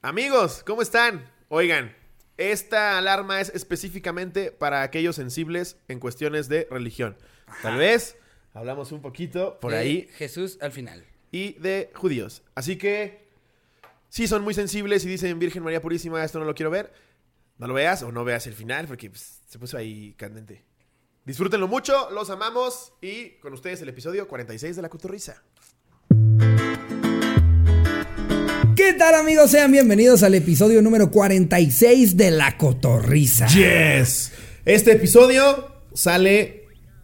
Amigos, ¿cómo están? Oigan, esta alarma es específicamente para aquellos sensibles en cuestiones de religión. Tal vez hablamos un poquito por De ahí Jesús al final. y de judíos. Así que, si son muy sensibles y dicen Virgen María Purísima, esto no lo quiero ver, no lo veas o no veas el final porque pues, se puso ahí candente. Disfrútenlo mucho, los amamos y con ustedes el episodio 46 de La Cotorrisa. ¿Qué tal amigos? Sean bienvenidos al episodio número 46 de La Cotorrisa. Yes. Este episodio sale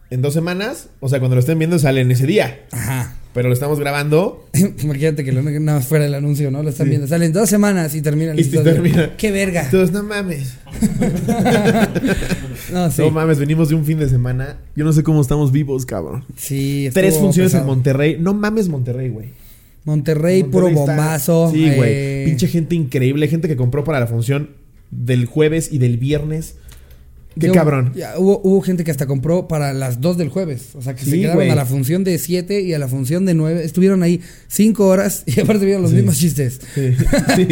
en dos semanas. O sea, cuando lo estén viendo sale en ese día. Ajá. Pero lo estamos grabando. Imagínate que nada más fuera el anuncio, ¿no? Lo están viendo. Salen dos semanas y termina el Y episodio. termina. ¡Qué verga! Todos, no mames. No, sí. No mames, venimos de un fin de semana. Yo no sé cómo estamos vivos, cabrón. Sí, Tres funciones en. Monterrey. No mames Monterrey, güey. Monterrey, puro está- bombazo. Sí, güey. eh, Pinche gente increíble. Gente que compró para la función del jueves y del viernes. Qué yo- cabrón. ya, hubo, hubo gente que hasta compró para las 2 del jueves. O sea, que se Sí, quedaron güey. a la función de 7 y a la función de 9. Estuvieron ahí 5 horas y aparte vieron los mismos chistes. Sí. Sí.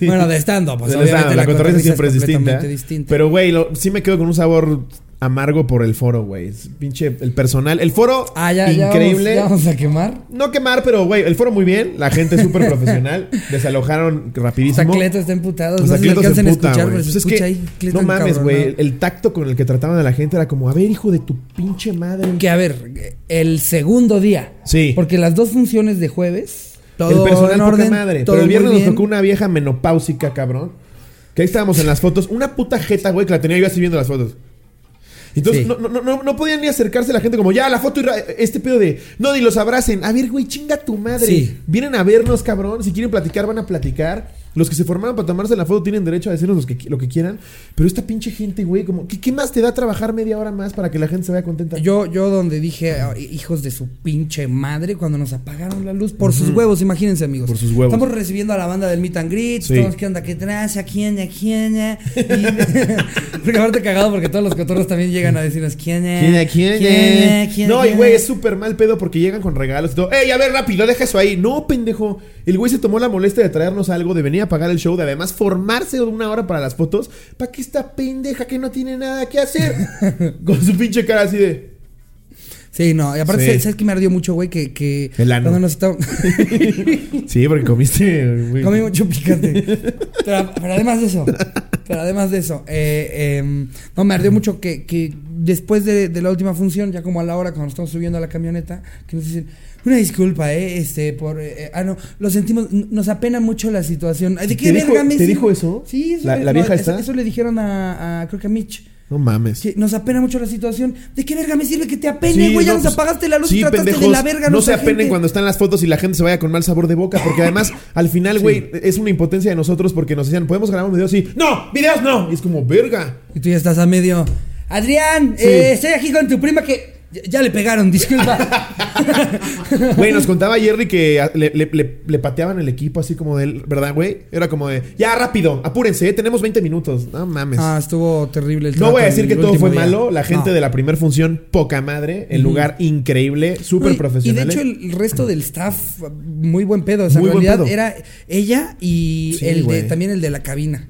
Sí. Bueno, de stand-up. Pues, De obviamente stand-up, la, cotorrisa siempre es distinta. completamente distinta. Pero, güey, lo- sí me quedo con un sabor amargo por el foro, güey. Pinche, el personal. El foro, Ah, ya, ya increíble. vamos, ya vamos a quemar. No quemar, pero, güey, el foro muy bien. La gente súper profesional. Desalojaron rapidísimo. Sacleto está emputado. O No se alcanzan a emputa, escuchar, güey. pero se Pues escucha ahí. No mames, güey. El tacto con el que trataban a la gente era como, a ver, hijo de tu pinche madre. Que a ver, el segundo día. Sí. Porque las dos funciones de jueves. Todo el personal en poca orden. madre. todo Pero el viernes nos tocó una vieja menopáusica, cabrón. Que ahí estábamos en las fotos. Una puta jeta, güey, que la tenía yo así viendo las fotos. Entonces Sí. no, no, no, no podían ni acercarse a la gente como, ya, la foto este pedo de, no, ni los abracen. A ver, güey, chinga tu madre. Sí. Vienen a vernos, cabrón. Si quieren platicar, van a platicar. Los que se formaron para tomarse la foto tienen derecho a decirnos los que, lo que quieran. Pero esta pinche gente, güey, como, ¿qué, qué más te da trabajar media hora más para que la gente se vaya contenta? Yo, yo donde dije, "Ah, hijos de su pinche madre, cuando nos apagaron la luz por sus huevos, imagínense, amigos. Por sus huevos. Estamos recibiendo a la banda del Meet and Greet, Sí. todos, ¿qué onda? ¿Qué traza? ¿Quién? ya? ¿Quién? Y- porque aparte cagado porque todos los cotorros también llegan a decirnos, ¿quién? ya? ¿Quién, a quién, ¿Quién? ¿Quién? No, y güey, es súper mal pedo porque llegan con regalos y todo. ¡Ey, a ver, rápido, deja eso ahí! No, pendejo. El güey se tomó la molestia de traernos algo, de venir a pagar el show, de además formarse una hora para las fotos. ¿Para qué esta pendeja que no tiene nada que hacer? con su pinche cara así de. Sí, no, y aparte, Sí. ¿sabes- ¿sabes qué me ardió mucho, güey? Que, que El ano. cuando nos estábamos... Sí, porque comiste. güey. Comí mucho picante. pero, pero además de eso, pero además de eso, eh, eh, no, me ardió mucho que, que después de, de la última función, ya como a la hora cuando nos estamos subiendo a la camioneta, que nos dicen, una disculpa, eh, este, por, eh, ah, no, lo sentimos, nos apena mucho la situación. ¿De qué ¿Te dijo- verga me te dijo eso? Sí, eso ¿La- le- la vieja eso, esta? eso le dijeron a, a- creo que a Mitch. No mames. Que nos apena mucho la situación. ¿De qué verga me sirve que te apene, Sí, güey? ya no, nos pues, apagaste la luz sí, y trataste pendejos, de la verga. No se apenen gente. cuando están las fotos y la gente se vaya con mal sabor de boca. Porque además, al final, güey, es una impotencia de nosotros porque nos decían, ¿podemos grabar un video así? ¡No! ¡Videos no! Y es como, verga. Y tú ya estás a medio. Adrián, Sí. eh, estoy aquí con tu prima que ya, ya le pegaron, disculpa. Güey, nos contaba Jerry que le, le- le- le pateaban el equipo así como de él, ¿verdad, güey? Era como de, ya rápido, apúrense, ¿eh? tenemos 20 minutos. No mames. ah, estuvo terrible el no voy a decir que todo fue día. malo. La gente No. de la primera función, poca madre. El lugar increíble, súper profesional. Y de hecho, el resto del staff, muy buen pedo. O sea, Muy en realidad era ella y Sí, el de, también el de la cabina.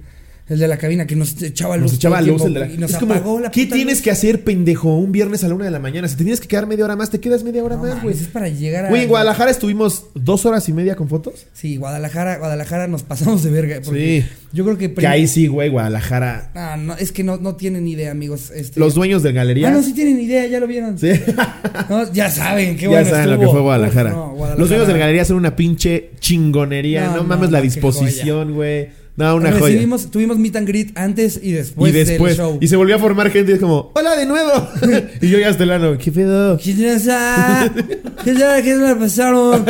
El de la cabina que nos echaba luz. Nos echaba luz el de la... Y nos es como, ¿qué tienes luz. que hacer, pendejo? Un viernes a la una de la mañana. Si te tienes que quedar media hora más, te quedas media hora No más, güey. es para llegar a. Güey, en Guadalajara estuvimos dos horas y media con fotos. Sí, Guadalajara, Guadalajara nos pasamos de verga. porque Sí. Yo creo que. Que ahí sí, güey, Guadalajara. Ah, no, es que no, no tienen idea, amigos. Este... Los dueños de galerías. Ah, no, sí tienen idea, ya lo vieron. Sí. No, ya saben, qué ya bueno saben lo que fue Guadalajara. Uf, no, Guadalajara. Los dueños de la galería son una pinche chingonería. No, mames la disposición, güey. No, una joya. Tuvimos meet and greet antes y después, y después, del show. y se volvió a formar gente y es como, hola de nuevo. y yo ya estelano, ¿qué pedo? ¿Qué pasa? ¿Qué tal? ¿Qué pasaron?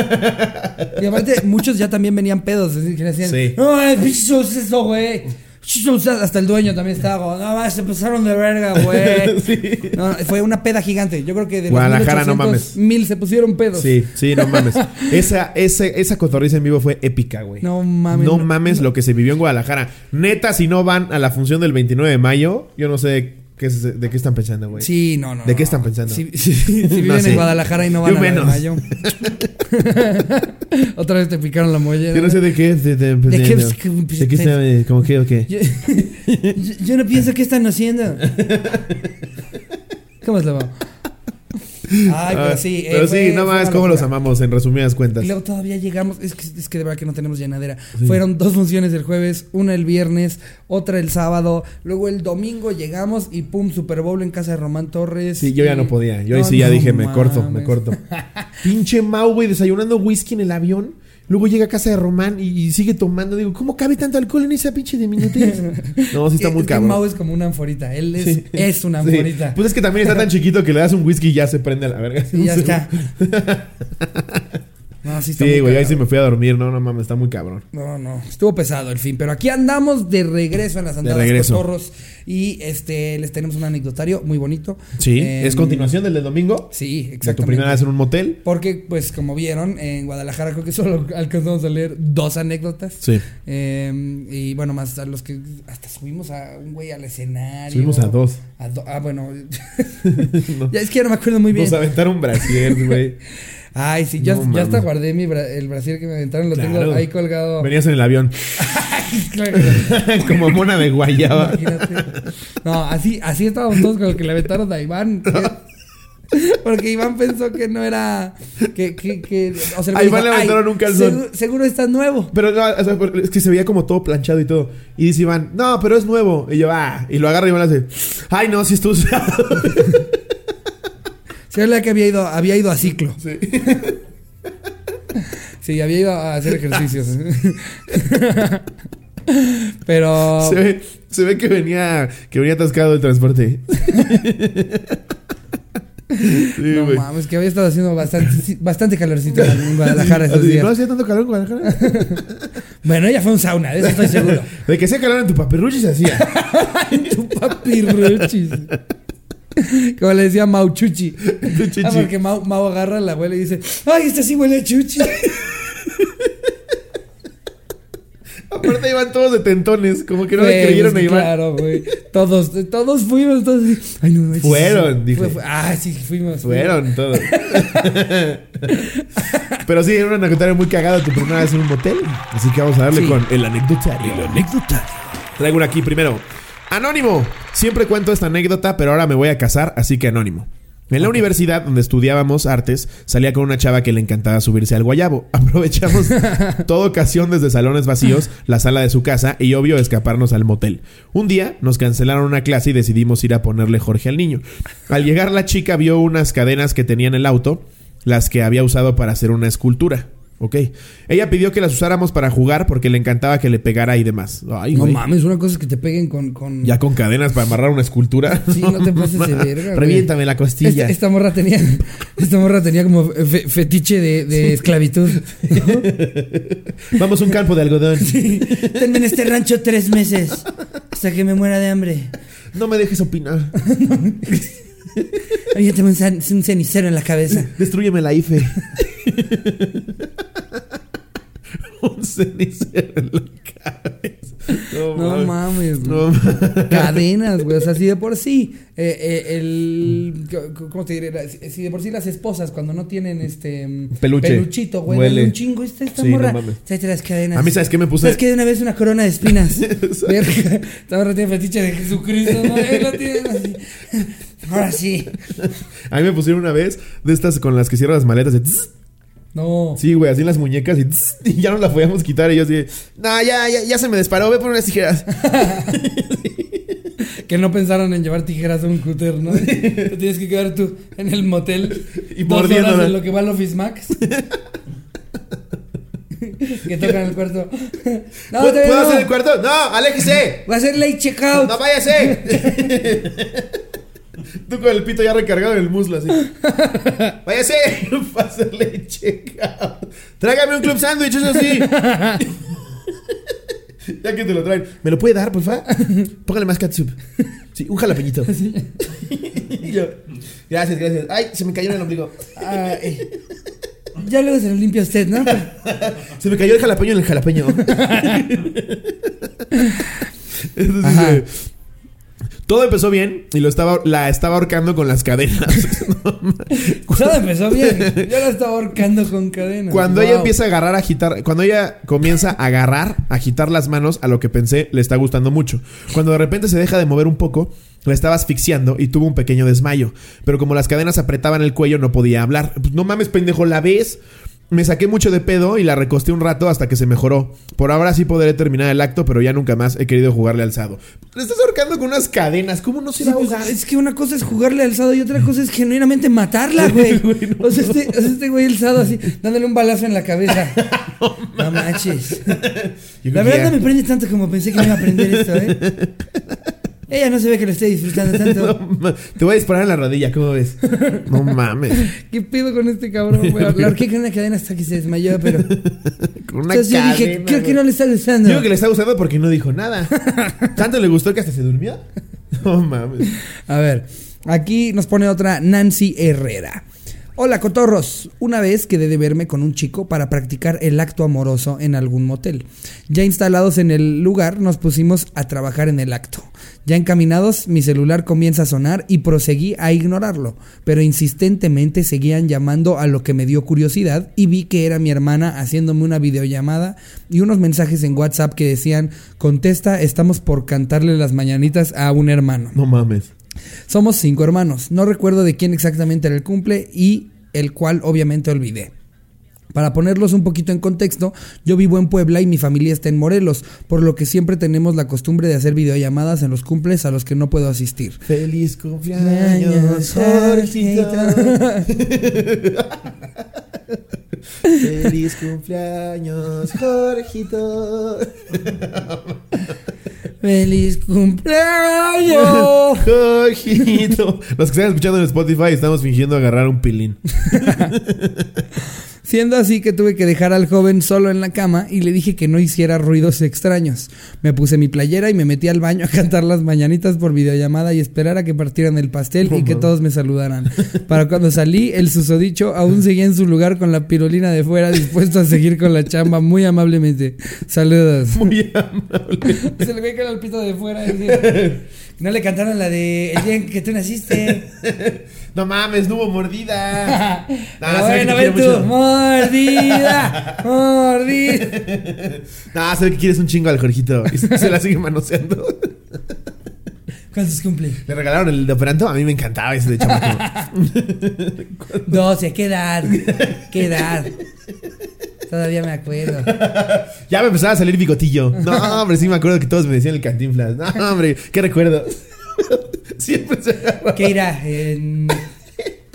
Y aparte, muchos ya también venían pedos. Que decían, Sí. no, el es eso, güey. Hasta el dueño también estaba como, no, más, se pasaron de verga, güey. Sí. No, fue una peda gigante. Yo creo que de los Guadalajara, no 1800, mames. mil se pusieron pedos. Sí, sí, no mames. Esa, ese- esa cotorriza en vivo fue épica, güey. No mames. No no- mames lo que se vivió en Guadalajara. Neta, si no van a la función del 29 de mayo, yo no sé ¿Qué es- ¿De qué están pensando, güey? Sí, no, no. ¿De qué están pensando? Si, si- si viven No sé. en Guadalajara y no van Yo a la menos. Mayo. Otra vez te picaron la mollera. Yo no sé de qué. De, de, ¿De qué? de- ¿De qué está, eh, ¿Cómo qué o qué? Yo, yo- no pienso que están haciendo. ¿Cómo es lo Ay, pero Ah, sí. eh, Pero fue- sí, no fue más, cómo los amamos, en resumidas cuentas. Y luego todavía llegamos, es que, es que de verdad que no tenemos llenadera. Sí. Fueron dos funciones el jueves, una el viernes, otra el sábado. Luego el domingo llegamos y pum, Super Bowl en casa de Román Torres. Sí, yo ya no podía. Yo ahí sí ya no dije, me corto, me corto. Pinche Mau, güey, desayunando whisky en el avión. Luego llega a casa de Román y, y sigue tomando. Digo, ¿cómo cabe tanto alcohol en esa pinche diminutez? No, sí está Es muy que cabrón. Mau es como una anforita. Él es, Sí. es una Sí. anforita. Pues es que también está tan chiquito que le das un whisky y ya se prende a la verga. Y ya está. No, sí está Sí, güey, ahí sí me fui a dormir. No, no mames, está muy cabrón. No, no, estuvo pesado el fin, pero aquí andamos de regreso en las andadas regreso. cotorros y este les tenemos un anecdotario muy bonito. Sí, Em, es continuación del de domingo. Sí, De tu exactamente. primera vez en un motel. Porque, pues, como vieron, en Guadalajara creo que solo alcanzamos a leer dos anécdotas. Sí. Eh, y bueno, más a los que hasta subimos a un güey al escenario. Subimos a dos. A do- ah, bueno. No- ya es que ya no me acuerdo muy bien. Nos aventaron brasier, güey. Ay, sí, ya, No ya hasta guardé mi bra- el brasier que me aventaron, lo Claro. tengo ahí colgado. Venías en el avión. Como mona de guayaba. Imagínate. No, así, así estábamos todos con el que le aventaron a Iván. que- Porque Iván pensó que no era. Que, que, que, o sea, A Iván le "Ay, aventaron un calzón". Seguro, seguro está nuevo. Pero no, o sea, es que se veía como todo planchado y todo. Y dice Iván, no, pero es nuevo. Y yo, ah, y lo agarra y Iván le hace, ay, no, si estuvo usado. Se veía que había ido, había ido a ciclo. Sí. Sí, había ido a hacer ejercicios. Pero. Se ve, se ve que venía, que venía atascado el transporte. Sí, No mames, que había estado haciendo bastante, bastante calorcito en Guadalajara esos días. ¿No hacía tanto calor en Guadalajara? Bueno, ya fue un sauna, de eso estoy seguro. De que hacía calor en tu papirruchi se hacía. tu papirruchis. Como le decía Mau Chuchi. Tu chichi. Ah, porque Mau, Mau agarra a la abuela y dice, ay, esta sí huele a Chuchi. Aparte iban todos de tentones, como que no le Güey, creyeron pues, a Iván. Claro, güey. Todos, todos fuimos, todos. Ay, no, no, sí, Fueron, sí. dije. Fue- fue- ah, sí, fuimos. Fueron todos. Pero sí, era un anecdotario muy cagado tu primera vez en un motel. Así que vamos a darle Sí. con el anecdotario. El anecdotario. Traigo una aquí primero. Anónimo. Siempre cuento esta anécdota, pero ahora me voy a casar, así que anónimo. En la universidad donde estudiábamos artes, salía con una chava que le encantaba subirse al guayabo. Aprovechamos toda ocasión desde salones vacíos, la sala de su casa y obvio escaparnos al motel. Un día nos cancelaron una clase y decidimos ir a ponerle Jorge al niño. Al llegar la chica vio unas cadenas que tenía en el auto, las que había usado para hacer una escultura. Ok. Ella pidió que las usáramos para jugar porque le encantaba que le pegara y demás. Ay, No güey. mames, una cosa es que te peguen con. con... Ya con cadenas para amarrar una escultura. Sí, no te pases de verga. Reviéntame la costilla. Esta, esta morra tenía. Esta morra tenía como fe- fetiche de, de esclavitud. Vamos a un campo de algodón. Tenme en este rancho tres meses. Hasta que me muera de hambre. No me dejes opinar. Oye, tengo un, cenicero en la cabeza. Destrúyeme la IFE. un cenicero en la cabeza. No, No mames. No mames. Cadenas, güey. O sea, si de por sí. eh, eh, el. ¿Cómo te diré? Si de por sí las esposas, cuando no tienen este. mm, Peluche. Peluchito, güey. Huele. Un chingo. Esta, esta Sí, morra. no mames. Las cadenas. A mí, ¿sabes qué me puse? ¿Sabes qué? De una vez una corona de espinas. Esta morra tiene fetiche de Jesucristo, ¿no? Lo tienen así. Ahora sí. A mí me pusieron una vez de estas con las que cierran las maletas. de tss. No. Sí, güey, así en las muñecas y, tss, y ya no la podíamos quitar. Y yo así, no, ya, ya, ya se me disparó. Ve por unas tijeras. Que no pensaron en llevar tijeras a un cúter, ¿no? Te tienes que quedar tú en el motel Y dos horas en lo que va al Office Max. que tocan el cuarto. No, ¿Puedo, todavía ¿puedo no. hacer el cuarto? No, aléjese. Va a ser late checkout. No váyase. Tú con el pito ya recargado en el muslo así. Váyase. Para hacerle checkout. Tráigame un club sándwich, eso sí. ya que te lo traen. ¿Me lo puede dar, por favor? Póngale más ketchup. Sí, un jalapeñito. Yo, gracias, gracias. Ay, se me cayó en el ombligo. Ay. ya luego se lo limpia usted, ¿no? Se me cayó el jalapeño en el jalapeño. Entonces Todo empezó bien y lo estaba, la estaba ahorcando con las cadenas. Todo empezó bien. Yo la estaba ahorcando con cadenas. Cuando Wow. ella empieza a agarrar, a agitar, cuando ella comienza a agarrar, a agitar las manos, a lo que pensé le está gustando mucho. Cuando de repente se deja de mover un poco, la estaba asfixiando y tuvo un pequeño desmayo. Pero como las cadenas apretaban el cuello, no podía hablar. Pues, no mames, pendejo, ¿la ves? Me saqué mucho de pedo y la recosté un rato hasta que se mejoró. Por ahora sí podré terminar el acto, pero ya nunca más he querido jugarle alzado. Le estás ahorcando con unas cadenas, ¿cómo no se va a pues, ahogar? es que una cosa es jugarle alzado y otra cosa es genuinamente matarla, güey. o, sea, este, o sea, este güey alzado así, dándole un balazo en la cabeza. no manches. La verdad no me prende tanto como pensé que me iba a prender esto, ¿eh? Ella no se ve que lo esté disfrutando tanto. No te voy a disparar en la rodilla, ¿cómo ves? No mames. ¿Qué pedo con este cabrón, güey? La horqué con una cadena hasta que se desmayó, pero... Con una Entonces yo dije, cadena, creo que no le está gustando. Digo que le está gustando porque no dijo nada. Tanto le gustó que hasta se durmió. No mames. A ver, aquí nos pone otra Nancy Herrera. Hola, cotorros. Una vez quedé de verme con un chico para practicar el acto amoroso en algún motel. Ya instalados en el lugar, nos pusimos a trabajar en el acto. Ya encaminados, mi celular comienza a sonar y proseguí a ignorarlo, pero insistentemente seguían llamando a lo que me dio curiosidad y vi que era mi hermana haciéndome una videollamada y unos mensajes en WhatsApp que decían, contesta, estamos por cantarle las mañanitas a un hermano. No mames. Somos cinco hermanos. No recuerdo de quién exactamente era el cumple y el cual obviamente olvidé. Para ponerlos un poquito en contexto, yo vivo en Puebla y mi familia está en Morelos, por lo que siempre tenemos la costumbre de hacer videollamadas en los cumples a los que no puedo asistir. Feliz cumpleaños, Jorgito. Feliz cumpleaños, Jorgito. ¡Feliz cumpleaños! Los que están escuchando en Spotify estamos fingiendo agarrar un pilín. Siendo así que tuve que dejar al joven solo en la cama y le dije que no hiciera ruidos extraños. Me puse mi playera y me metí al baño a cantar las mañanitas por videollamada y esperar a que partieran el pastel y que todos me saludaran. Para cuando salí, el susodicho aún seguía en su lugar con la pirulina de fuera, dispuesto a seguir con la chamba muy amablemente. Saludos. Muy amable. Se le ve que el pito de fuera. No le cantaron la de el día en que tú naciste. No mames, no hubo mordida. Que bueno, ven tú. Mordida. Mordida. No, se ve que quieres un chingo al Jorgito. Y se la sigue manoseando. ¿Cuántos cumple? Le regalaron el de operanto. A mí me encantaba ese de chamaco. 12, ¿qué edad? ¿Qué edad? Todavía me acuerdo. Ya me empezaba a salir bigotillo. No, hombre, sí me acuerdo que todos me decían el cantinflas. No, hombre, qué recuerdo. Siempre se agarraba. ¿Qué irá? ¿En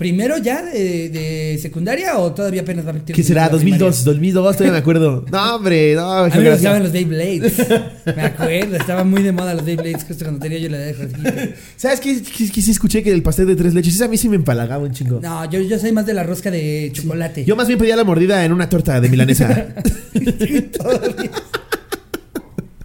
¿Primero ya de, de secundaria o todavía apenas va a meter ¿Qué será? la primaria? 2002, 2002, todavía me acuerdo. No, hombre, no. A mí me gustaban los Beyblades. Me acuerdo, estaban muy de moda los Beyblades justo cuando tenía yo la edad de. ¿Sabes qué? Que, que sí escuché que el pastel de tres leches, ese a mí sí me empalagaba un chingo. No, yo, yo soy más de la rosca de chocolate. Yo más bien pedía la mordida en una torta de milanesa.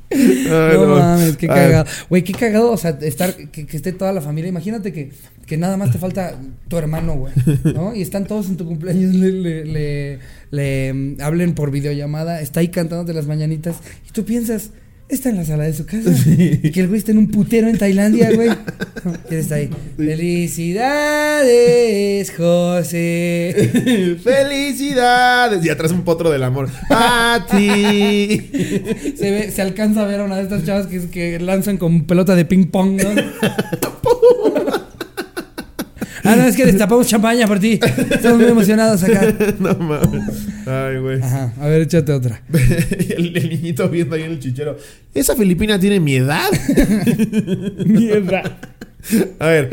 Ay, no, mames, qué cagado. Güey, qué cagado, o sea, estar, que, que esté toda la familia. Imagínate que, que nada más te falta tu hermano, güey, ¿no? Y están todos en tu cumpleaños, le, le, le, le, mm, hablen por videollamada, está ahí cantándote las mañanitas, y tú piensas, está en la sala de su casa, y que el güey está en un putero en Tailandia, güey. Él está ahí. Felicidades, José. ¡Felicidades! Y atrás un potro del amor. ¡A ti! Se, ve, se alcanza a ver a una de estas chavas que, que lanzan con pelota de ping pong, ¿no? ah, no, es que destapamos champaña por ti. Estamos muy emocionados acá. No mames. Ay, güey. Ajá, a ver, échate otra. El, el niñito viendo ahí en el chichero. ¿Esa filipina tiene mi edad? Mierda. A ver.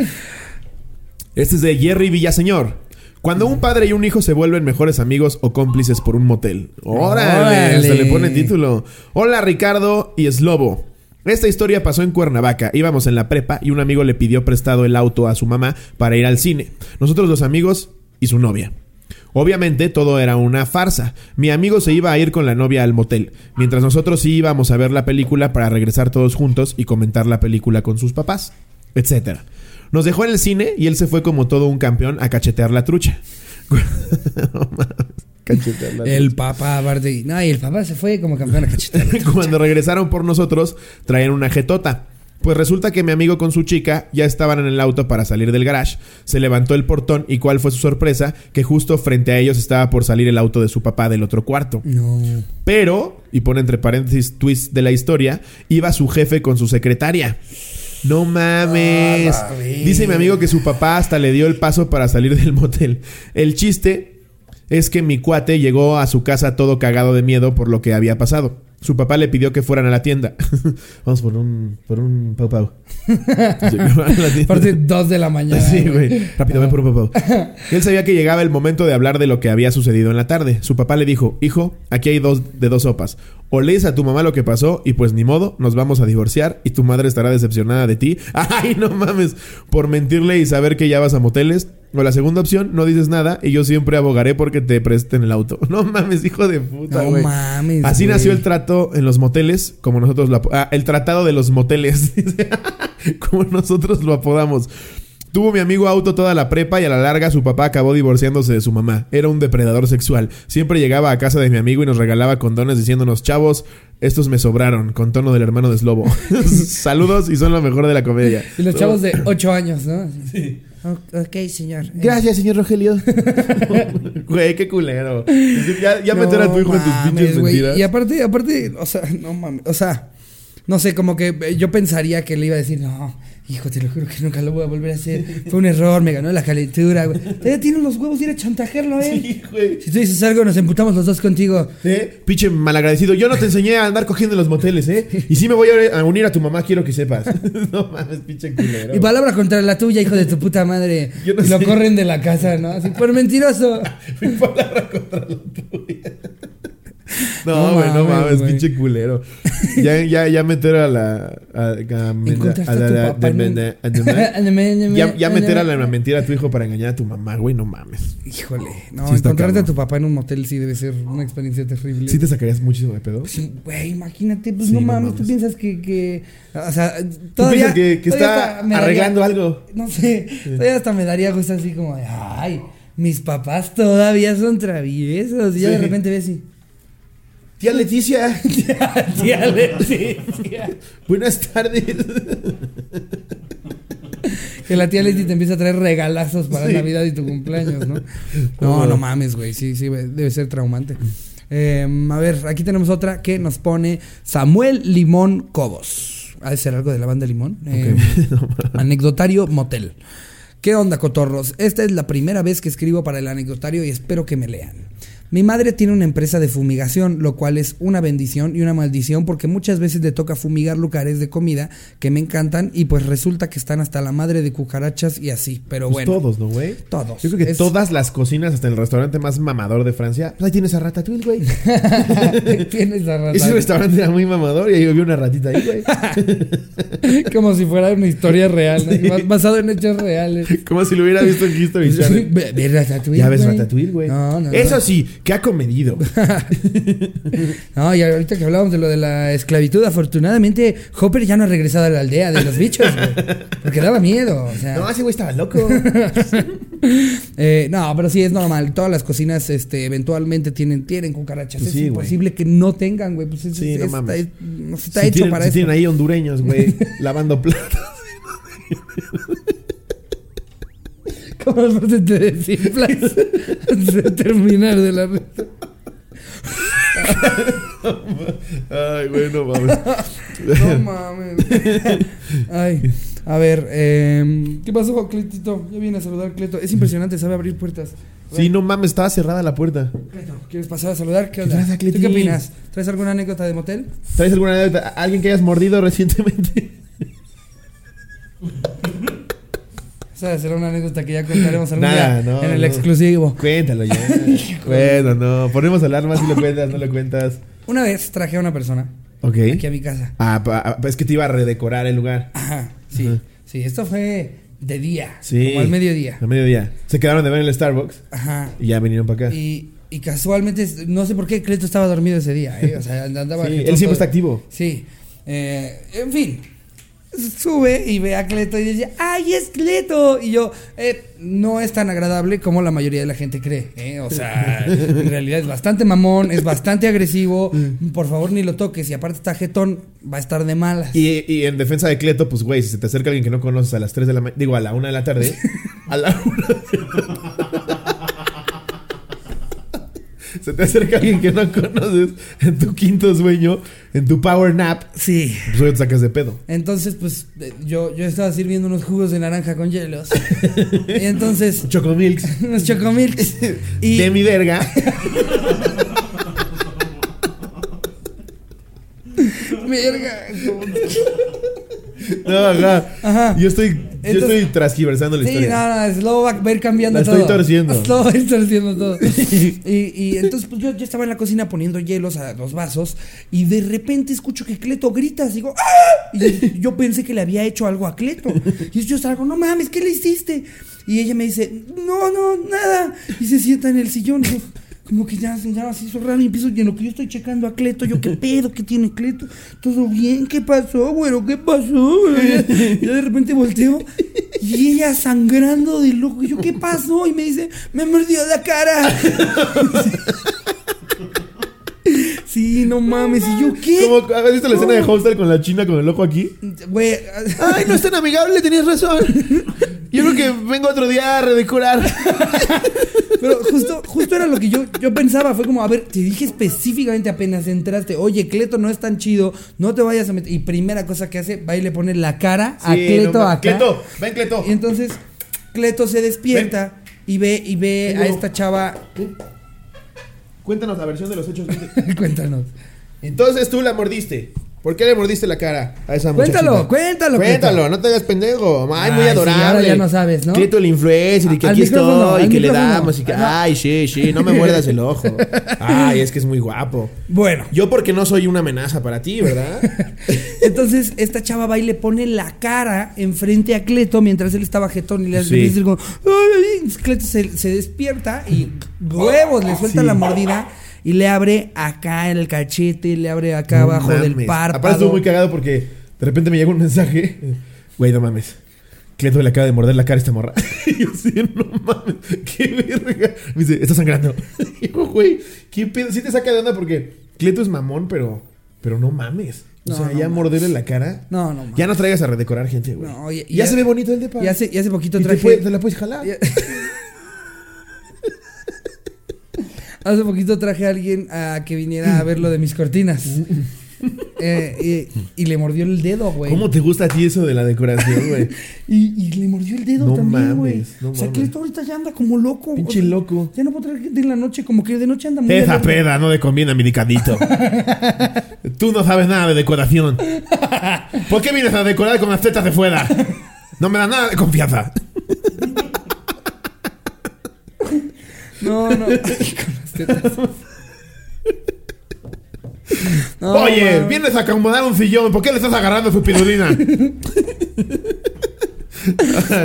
Este es de Jerry Villaseñor. Cuando un padre y un hijo se vuelven mejores amigos o cómplices por un motel. ¡Órale! Órale. Hasta le pone título. Hola Ricardo y Slobo. Esta historia pasó en Cuernavaca. Íbamos en la prepa y un amigo le pidió prestado el auto a su mamá para ir al cine. Nosotros los amigos y su novia. Obviamente todo era una farsa. Mi amigo se iba a ir con la novia al motel, mientras nosotros sí íbamos a ver la película para regresar todos juntos y comentar la película con sus papás, etc. Nos dejó en el cine y él se fue como todo un campeón a cachetear la trucha. El papá, aparte. No, y el papá se fue como campeón a. Cuando regresaron por nosotros, traían una jetota. Pues resulta que mi amigo con su chica ya estaban en el auto para salir del garage. Se levantó el portón y cuál fue su sorpresa, que justo frente a ellos estaba por salir el auto de su papá del otro cuarto. No. Pero, y pone entre paréntesis twist de la historia, iba su jefe con su secretaria. No mames. Ah. Dice mi amigo que su papá hasta le dio el paso para salir del motel. El chiste es que mi cuate llegó a su casa todo cagado de miedo por lo que había pasado. Su papá le pidió que fueran a la tienda. Vamos por un, por un pau pau. Dos de la mañana. Sí, güey. Rápido, ven por un pau pau. Él sabía que llegaba el momento de hablar de lo que había sucedido en la tarde. Su papá le dijo, hijo, aquí hay dos de dos sopas. O lees a tu mamá lo que pasó y pues ni modo, nos vamos a divorciar y tu madre estará decepcionada de ti. Ay, no mames. Por mentirle y saber que ya vas a moteles. O la segunda opción, no dices nada y yo siempre abogaré porque te presten el auto. No mames, hijo de puta, No güey. mames. Así nació el trato en los moteles, como nosotros lo ah, el tratado de los moteles, dice. como nosotros lo apodamos. Tuvo mi amigo auto toda la prepa y a la larga su papá acabó divorciándose de su mamá. Era un depredador sexual. Siempre llegaba a casa de mi amigo y nos regalaba condones diciéndonos, chavos, estos me sobraron, con tono del hermano de Slobo. Saludos y son lo mejor de la comedia. Y los chavos de 8 años, ¿no? Sí. Ok, señor. Gracias, señor Rogelio. Güey, qué culero. Ya, ya meter a tu hijo en tus pinches güey. mentiras. Y aparte, aparte, o sea, no mames. O sea, no sé, como que yo pensaría que le iba a decir, no, hijo, te lo juro que nunca lo voy a volver a hacer. Fue un error, me ganó la calentura, güey. Todavía tienes los huevos de ir a chantajearlo a él. Sí, güey. Si tú dices algo, nos emputamos los dos contigo. ¿Eh? Pinche malagradecido. Yo no te enseñé a andar cogiendo en los moteles, ¿eh? Y sí me voy a unir a tu mamá, quiero que sepas. no mames, pinche culero. Y palabra contra la tuya, hijo de tu puta madre. Yo no y lo sé. corren de la casa, ¿no? Así, por mentiroso. Mi palabra contra la tuya. No No, güey, no mames, pinche culero. Ya, ya, ya meter a la. A, Ya, meter a la mentira a tu hijo para engañar a tu mamá, güey, no mames. Híjole, no, Sí encontrarte a tu papá en un motel sí debe ser una experiencia terrible. ¿Sí te sacarías muchísimo de pedo? Sí, Güey, imagínate, pues Sí, no no mames, tú piensas que, que o sea, ¿Tú todavía piensas que, que todavía está daría- arreglando algo? No sé, todavía hasta me daría gusto así como de, ay, mis papás todavía son traviesos. Y ya de repente ves y, Tía Leticia, tía Leticia. buenas tardes. Que la tía Leti te empieza a traer regalazos para Sí. Navidad y tu cumpleaños, ¿no? No, No. mames, güey. Sí, sí, debe ser traumante. Eh, a ver, aquí tenemos otra que nos pone Samuel Limón Cobos. Ha de ser algo de la banda Limón. Eh, anecdotario Motel. ¿Qué onda, cotorros? Esta es la primera vez que escribo para el anecdotario y espero que me lean. Mi madre tiene una empresa de fumigación, lo cual es una bendición y una maldición porque muchas veces le toca fumigar lugares de comida que me encantan y pues resulta que están hasta la madre de cucarachas y así. Pero Pues bueno, todos, ¿no, güey? todos. Yo creo que Es- todas las cocinas, hasta el restaurante más mamador de Francia, pues ahí tienes a Ratatouille, güey. Tienes la Ese rata. restaurante era muy mamador y ahí había una ratita ahí, güey. Como si fuera una historia real, ¿no? Bas- basado en hechos reales. Como si lo hubiera visto en History Channel. Ve, ve Ratatouille, Ya ves. Ratatouille, güey. No, no. Eso sí, que ha comedido. No, y ahorita que hablábamos de lo de la esclavitud, afortunadamente Hopper ya no ha regresado a la aldea de los bichos, güey. Porque daba miedo, o sea. No, ese güey estaba loco. Eh, no, pero sí es normal. Todas las cocinas, este, eventualmente tienen, tienen cucarachas. Pues es güey. imposible que no tengan, güey. Pues es, Sí, no está, mames. es- no está si hecho tienen, para si eso. tienen ahí hondureños, güey, lavando platos. ¿Cómo aparte te desinflas antes de terminar de la risa? Ay, güey, no mames. No mames. Ay, a ver, eh, ¿qué pasó, Cletito? Ya viene a saludar, Cleto. Es impresionante, sabe abrir puertas. Sí, no mames, estaba cerrada la puerta. Cleto, ¿quieres pasar a saludar? ¿Qué onda? ¿Tú qué opinas? ¿Traes alguna anécdota de motel? ¿Traes alguna anécdota? ¿Alguien que hayas mordido recientemente? Esa será una anécdota que ya contaremos algún Nada, día no, en el no. exclusivo. Cuéntalo ya. bueno, no. Ponemos alarma si lo cuentas, no lo cuentas. Una vez traje a una persona Ok. aquí a mi casa. Ah, pa- ah, es que te iba a redecorar el lugar. Ajá, sí. Ajá. Sí, esto fue de día. Sí. Como al mediodía. A mediodía. Se quedaron de ver en el Starbucks Ajá. y ya vinieron para acá. Y, y casualmente, no sé por qué Cleto estaba dormido ese día, ¿eh? O sea, andaba. Sí, él siempre está activo. Sí. Eh, en fin. Sube y ve a Cleto y dice, ¡ay, es Cleto! Y yo, eh, no es tan agradable como la mayoría de la gente cree. ¿eh? O sea, en realidad es bastante mamón, es bastante agresivo. Por favor, ni lo toques. Y aparte está jetón, va a estar de malas. Y, y en defensa de Cleto, pues, güey, si se te acerca alguien que no conoces a las 3 de la mañana, digo, a la 1 de la tarde, a la 1 Se te acerca alguien que no conoces en tu quinto sueño, en tu power nap, Sí. pues te sacas de pedo. Entonces, pues eh, yo, yo estaba sirviendo unos jugos de naranja con hielos. y entonces, Chocomilks unos chocomilks. Y, de mi verga. Verga. No, ajá. Ajá. Yo estoy, yo estoy transgiversando la Sí, historia. no, no, Slow va a ir cambiando La todo. estoy torciendo. Slow va a ir torciendo todo. y, y entonces, pues yo, yo estaba en la cocina poniendo hielos a los vasos y de repente escucho que Cleto grita, digo, ¡ah! Y yo, yo pensé que le había hecho algo a Cleto. Y yo salgo, no mames, ¿qué le hiciste? Y ella me dice, no, no, nada. Y se sienta en el sillón. Y yo, como que ya, ya se hizo raro y empiezo, y en lo que yo estoy checando a Cleto, yo, ¿qué pedo? ¿Qué tiene Cleto? ¿Todo bien? ¿Qué pasó, güero? ¿Qué pasó? Y de repente volteo y ella sangrando de loco. Y yo, ¿qué pasó? Y me dice, me mordió la cara. Sí, no mames. Y yo, ¿qué? ¿Cómo, ¿Has visto la escena de Hostel con la china con el ojo aquí? Güey, Ay, no es tan amigable, tenías razón. Yo creo que vengo otro día a redecorar. pero justo, justo era lo que yo, yo pensaba. Fue como, a ver, te dije específicamente apenas entraste, oye, Cleto no es tan chido, no te vayas a meter. Y primera cosa que hace, va y le pone la cara a Sí, Cleto no acá. Cleto, ven Cleto. Y entonces Cleto se despierta y ve, y ve a esta chava. Cuéntanos la versión de los hechos. Cuéntanos. Entonces tú la mordiste. ¿Por qué le mordiste la cara a esa muchachita? Cuéntalo, cuéntalo, Cuéntalo, Cleto. no te hagas pendejo. Ay, muy sí, adorable. ahora ya no sabes, ¿no? Cleto el influencer y que Al aquí estoy y que le damos y que... Ay, sí, sí, no me muerdas el ojo. Ay, es que es muy guapo. Bueno, Yo porque no soy una amenaza para ti, ¿verdad? entonces esta chava va y le pone la cara enfrente a Cleto mientras él estaba jetón y le hace Sí. como, "Ay", ay", Cleto se, se despierta y huevos, le suelta Sí. la mordida y le abre acá en el cachete, le abre acá No abajo del párpado. Aparte estuvo muy cagado porque de repente me llega un mensaje. Güey, no mames. Cleto le acaba de morder la cara a esta morra. Y yo sí, no mames. Qué verga. Me dice, está sangrando. Y yo, güey, qué pedo. Sí te saca de onda porque Cleto es mamón, pero, pero no mames. O No, sea, no ya mames. morderle la cara. No, no, Ya no traigas a redecorar gente, güey. No, ya, ya- se ve bonito el depa. Y hace, y hace poquito Y te, traje... puede- te la puedes jalar. Ya- Hace poquito traje a alguien a que viniera a ver lo de mis cortinas. Eh, y, y le mordió el dedo, güey. ¿Cómo te gusta a ti eso de la decoración, güey? Y, y le mordió el dedo No también, güey. no o sea, mames. que esto ahorita ya anda como loco. Pinche O sea, loco. Ya no puedo traer gente en la noche, como que de noche anda muy. Esa peda no le conviene a mi nicadito. Tú no sabes nada de decoración. ¿Por qué vienes a decorar con las tetas de fuera? No me da nada de confianza. No, no. Tetas. No, Oye, vienes a acomodar un sillón. ¿Por qué le estás agarrando su pirulina?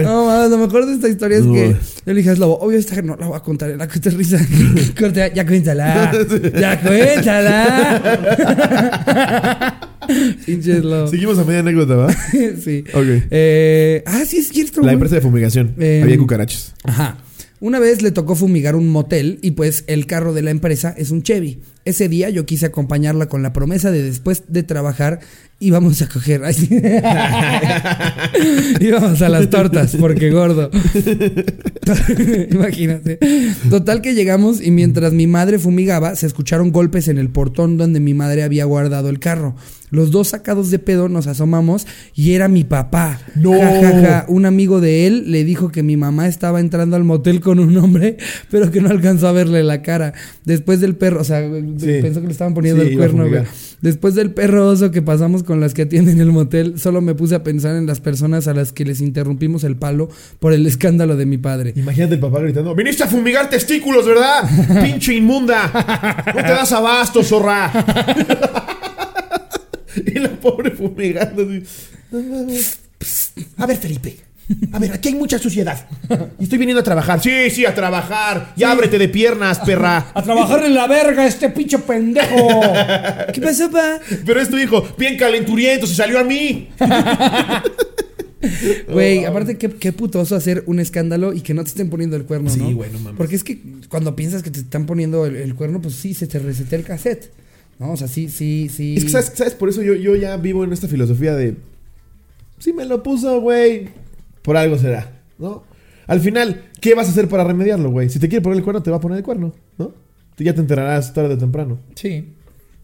No, mames, lo mejor de esta historia es que yo le dije a Slobo, obvio esta no la voy a contar, la que te risa. Corte, ya cuéntala. Ya cuéntala. Pinche Slobo. Seguimos a media anécdota, ¿va? sí. Ok. Eh, ah, sí, es cierto. La güey. empresa de fumigación. Em, Había cucarachas. Ajá. Una vez le tocó fumigar un motel y pues el carro de la empresa es un Chevy. Ese día yo quise acompañarla con la promesa de después de trabajar íbamos a coger. Íbamos a las tortas porque gordo. Imagínate. Total que llegamos y mientras mi madre fumigaba se escucharon golpes en el portón donde mi madre había guardado el carro. Los dos sacados de pedo nos asomamos y era mi papá. No. Ja, ja, ja. Un amigo de él le dijo que mi mamá estaba entrando al motel con un hombre, pero que no alcanzó a verle la cara. Después del perro, o sea, pensó que le estaban poniendo Sí, el cuerno, güey. Después del perro oso que pasamos con las que atienden el motel, solo me puse a pensar en las personas a las que les interrumpimos el palo por el escándalo de mi padre. Imagínate el papá gritando: ¡Viniste a fumigar testículos, ¿verdad? ¡Pinche inmunda! ¡No te das abasto, zorra! y la pobre fumigando. A ver, Felipe. A ver, aquí hay mucha suciedad. Y estoy viniendo a trabajar. Sí, sí, a trabajar. Y ábrete de piernas, perra. A trabajar en la verga este pinche pendejo. ¿Qué pasó, pa? Pero es tu hijo, bien calenturiento, se salió a mí. Güey, aparte, qué, qué putoso hacer un escándalo y que no te estén poniendo el cuerno, Sí, ¿no? güey, no mames. Porque es que cuando piensas que te están poniendo el, el cuerno, pues sí, se te resetea el cassette. ¿No? O sea, sí, sí, sí. Es que, ¿sabes? ¿sabes? Por eso yo, yo ya vivo en esta filosofía de... Si me lo puso, güey, por algo será, ¿no? Al final, ¿qué vas a hacer para remediarlo, güey? Si te quiere poner el cuerno, te va a poner el cuerno, ¿no? Tú ya te enterarás tarde o temprano. Sí.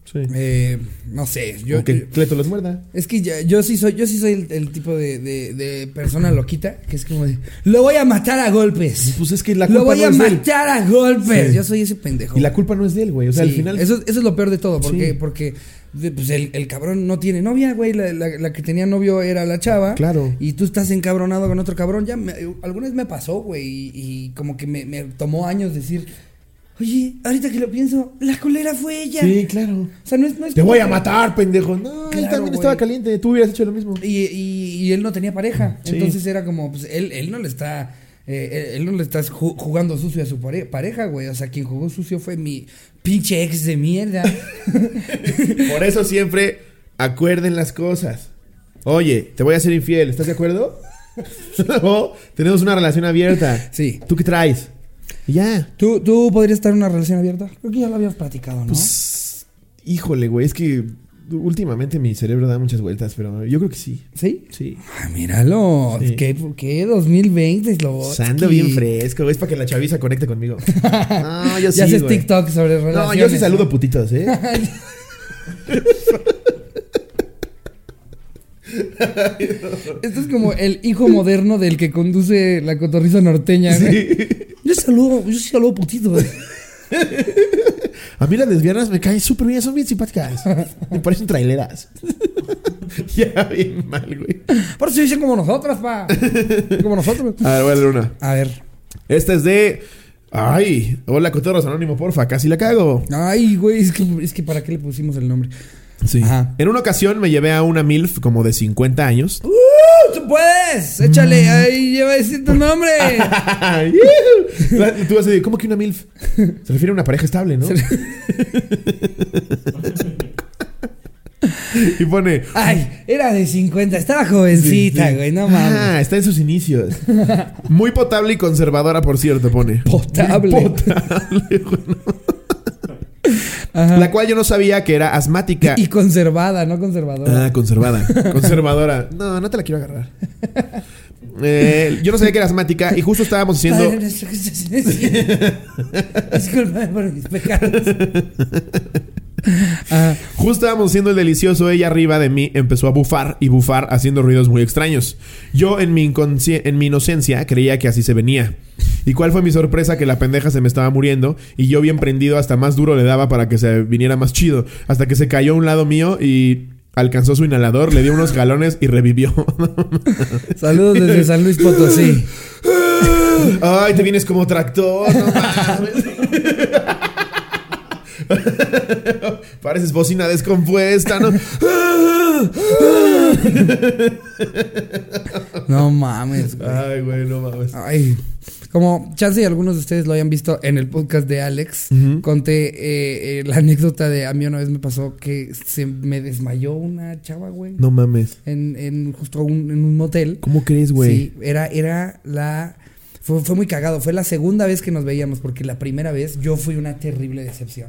Sí. Eh, no sé, yo... o que yo- Cleto los muerda. es que ya- yo sí soy, yo sí soy el, el tipo de, de- de persona loquita que es como de, lo voy a matar a golpes. Pues es que la Lo culpa voy no a es de él. matar a golpes. Sí. Yo soy ese pendejo. Y la culpa no es de él, güey. O sea, Sí, al final... Eso, eso es lo peor de todo, porque, Sí. porque pues el, el cabrón no tiene novia, güey. La, la- la que tenía novio era la chava. Claro. Y tú estás encabronado con otro cabrón. Ya me- alguna vez me pasó, güey. Y, y como que me, me tomó años decir, oye, ahorita que lo pienso, la culera fue ella. Sí, claro. O sea, no es. No es Te voy a matar, pendejo. No, él Claro, también güey. estaba caliente. Tú hubieras hecho lo mismo. Y, y- y él no tenía pareja. Sí. Entonces era como, pues él, él no le está. eh, él, él no le está ju- jugando sucio a su pare- pareja, güey. O sea, quien jugó sucio fue mi pinche ex de mierda. Por eso siempre acuerden las cosas. Oye, te voy a ser infiel, ¿estás de acuerdo? o tenemos una relación abierta. Sí. ¿Tú qué traes? Ya. ¿Tú, ¿Tú podrías estar en una relación abierta? Creo que ya lo habíamos platicado, ¿no? Pues, híjole, güey, es que últimamente mi cerebro da muchas vueltas, pero yo creo que sí. ¿Sí? Sí. Ah, míralo. Sí. ¿Qué, ¿Qué 2020 lo Ando bien fresco, es para que la chaviza conecte conmigo. No, yo sí, Ya haces güey. TikTok sobre relaciones. No, yo sí saludo putitos, ¿eh? Esto es como el hijo moderno del que conduce la cotorriza norteña. güey. Yo saludo, yo sí saludo putito. güey. A mí las lesbianas me caen súper bien, son bien simpáticas. Me parecen traileras. ya, bien mal, güey. Por eso dicen como nosotras, pa. Como nosotros. A ver, voy a leer una. A ver. Esta es de. Ay, hola, Cotorros Anónimo, porfa, casi la cago. Ay, güey, es que, es que ¿para qué le pusimos el nombre? Sí. Ajá. En una ocasión me llevé a una MILF como de 50 años. ¡Uh! ¡Tú puedes! Échale, ahí lleva a decir tu nombre. Tú vas a decir, ¿cómo que una MILF? Se refiere a una pareja estable, ¿no? y pone. Ay, era de 50, estaba jovencita, Sí, sí. güey, no mames. Ah, está en sus inicios. Muy potable y conservadora, por cierto, pone. Potable. Muy potable, güey. Ajá. La cual yo no sabía que era asmática. Y conservada, no conservadora. Ah, conservada. Conservadora. No, no te la quiero agarrar. Eh, yo no sabía que era asmática y justo estábamos haciendo. Padre nuestro que estás en el cielo. Disculpa por mis pecados. Ajá. Justo estábamos haciendo el delicioso. Ella arriba de mí empezó a bufar y bufar haciendo ruidos muy extraños. Yo en mi, inconsci- en mi inocencia creía que así se venía. ¿Y cuál fue mi sorpresa? Que la pendeja se me estaba muriendo y yo bien prendido hasta más duro le daba para que se viniera más chido. Hasta que se cayó a un lado mío y alcanzó su inhalador, le dio unos galones y revivió. Saludos desde San Luis Potosí. Ay, te vienes como tractor, no mames. Pareces bocina descompuesta, ¿no? No mames, güey. Ay, güey, no mames. Ay, como chance y algunos de ustedes lo hayan visto en el podcast de Alex, conté eh, eh, la anécdota de a mí una vez me pasó que se me desmayó una chava, güey, No mames. en, en justo un- en un motel. ¿Cómo crees, güey? Sí, era, era la... Fue, fue muy cagado, fue la segunda vez que nos veíamos porque la primera vez yo fui una terrible decepción.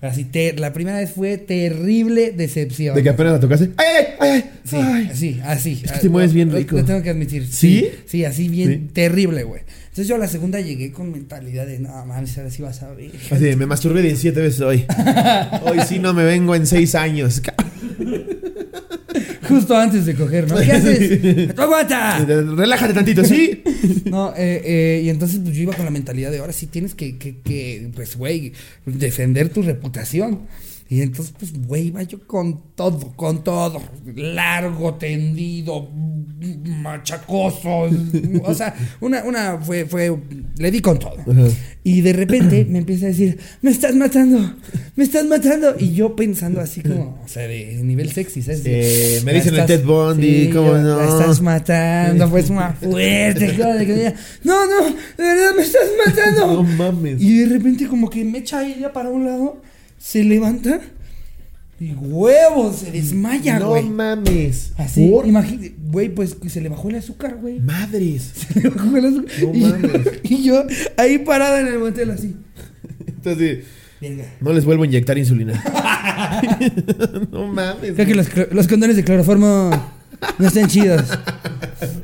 Así, te- la primera vez fue terrible decepción. De que apenas la tocaste. ¡Ay, ay, ay! Sí, ay! así, así. Es que te mueves bien rico. Lo tengo que admitir. ¿Sí? Sí, así bien Sí. terrible, güey. Entonces yo a la segunda llegué con mentalidad de, no, mames, ahora sí vas a ver. Así, me masturbé 17 veces hoy. Hoy sí no me vengo en 6 años. Justo antes de coger, ¿no? ¿Qué haces? ¡Tú aguanta! Relájate tantito, ¿sí? No, eh, eh, y entonces pues yo iba con la mentalidad de ahora sí tienes que, que, que pues, güey, defender tu reputación. Y entonces, pues, güey, iba yo con todo, con todo. Largo, tendido, machacoso. o sea, una, una fue, fue, le di con todo. Y de repente me empieza a decir, me estás matando, me estás matando. Y yo pensando así como, o sea, de nivel sexy, ¿sabes? Me dicen el Ted Bundy, ¿cómo yo, no? La estás matando, pues más fuerte. no, no, de verdad me estás matando. No mames. Y de repente como que me echa ella para un lado, se levanta y huevos, se desmaya, no güey. mames. Así, ¿Por? imagínate, güey, pues se le bajó el azúcar, güey. Madres. Se le bajó el azúcar. No y, yo, mames. y yo ahí parada en el motel así. Entonces, Verga. no les vuelvo a inyectar insulina. no mames. Creo que los, los condones de cloroformo no están chidos.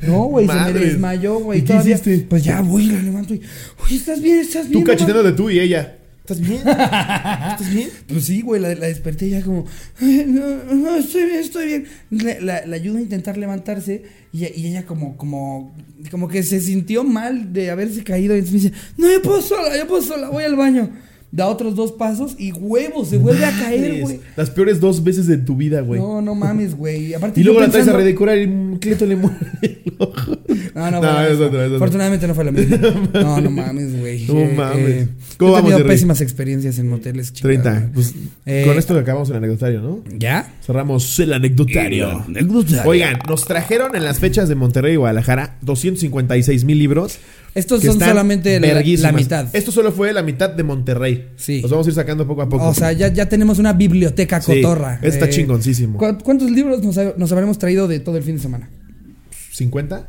No, güey, se me desmayó, güey. ¿Y qué hiciste? Pues ya, voy, la levanto y. Oye, ¿estás bien? ¿Estás bien? Tú no cacheteando de tú y ella. ¿Estás bien? ¿Estás bien? Pues sí, güey, la, la desperté ya como, "Ay, no, no, estoy bien, estoy bien. La, la, la a intentar levantarse y, ella como, como, como que se sintió mal de haberse caído y me dice, no, yo puedo sola, yo puedo sola, voy al baño. Da otros dos pasos y huevos, se vuelve a caer, güey. Las peores dos veces de tu vida, güey. No, no mames, güey. Aparte y luego la traes a redecorar y un le muere el ojo. No, no, No, bueno, es otra, es otra. Afortunadamente no fue la misma. No, no mames, güey. No mames. ¿Cómo ¿Cómo he vamos, tenido pésimas experiencias en moteles, chingada, 30. güey. Pues Eh, con esto acabamos el anecdotario, ¿no? ¿Ya? Cerramos el anecdotario. Oigan, nos trajeron en las fechas de Monterrey y Guadalajara 256 mil libros. Estos son solamente la, mitad. Esto solo fue la mitad de Monterrey. Sí. Los vamos a ir sacando poco a poco. O sea, ya, ya tenemos una biblioteca Sí, cotorra. está Eh, chingoncísimo. ¿cu- ¿Cuántos libros nos, ha- nos habremos traído de todo el fin de semana? ¿50?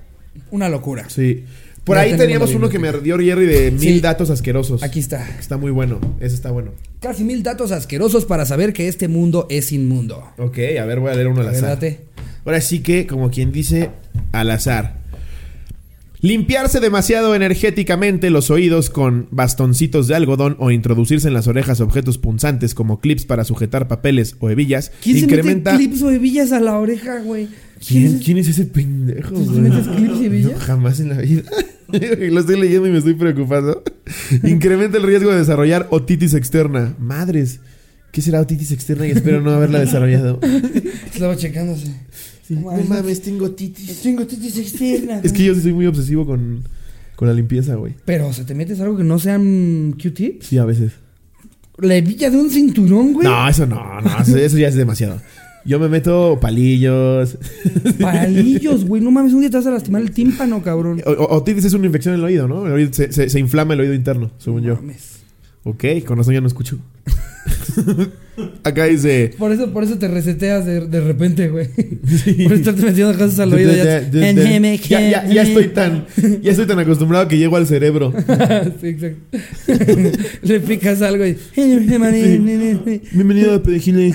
Una locura. Sí. Por Ya ahí teníamos uno que me dio Jerry de mil Sí. datos asquerosos. Aquí está. Está muy bueno. Ese está bueno. Casi mil datos asquerosos para saber que este mundo es inmundo. Ok, a ver, voy a leer uno al azar. ¿Verdad? Ahora sí que, como quien dice, al azar. Limpiarse demasiado energéticamente los oídos con bastoncitos de algodón o introducirse en las orejas objetos punzantes como clips para sujetar papeles o hebillas ¿Quién incrementa. se mete clips o hebillas a la oreja, güey? ¿Quién, quién es ese pendejo? ¿Tú güey? metes clips y hebillas? No, jamás en la vida. Lo estoy leyendo y me estoy preocupando. Incrementa el riesgo de desarrollar otitis externa. Madres, ¿qué será otitis externa? Y espero no haberla desarrollado. Estaba checándose. Sí, No no mames. tengo otitis. Tengo titis externas. Es que yo sí soy muy obsesivo con, con la limpieza, güey. Pero, o sea, ¿te metes algo que no sean Q-tips? Sí, a veces. La hebilla de un cinturón, güey. No, eso no, no, eso, eso ya es demasiado. Yo me meto palillos. Palillos, güey. No mames, un día te vas a lastimar el tímpano, cabrón. O- o- es una infección en el oído, ¿no? El oído- se, se- se inflama el oído interno, según yo. Mames. Ok, con razón ya no escucho. Acá dice. Por eso, por eso te reseteas de, de repente, güey. Por estarte metiendo cosas al oído. Ya, Ya, estoy tan, ya estoy tan acostumbrado que llego al cerebro. sí, exacto. Le picas algo y. Bienvenido a Pedejile.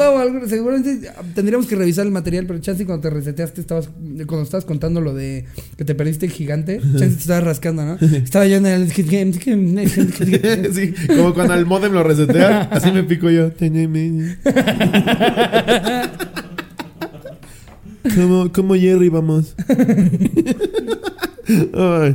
Slow, seguramente tendríamos que revisar el material, pero chance cuando te reseteaste, estabas, cuando estabas contando lo de que te perdiste el gigante, chance te estabas rascando, ¿no? Estaba yo en el... Sí, como cuando al modem lo resetea, así me pico yo. Como, como Jerry, vamos. Ay.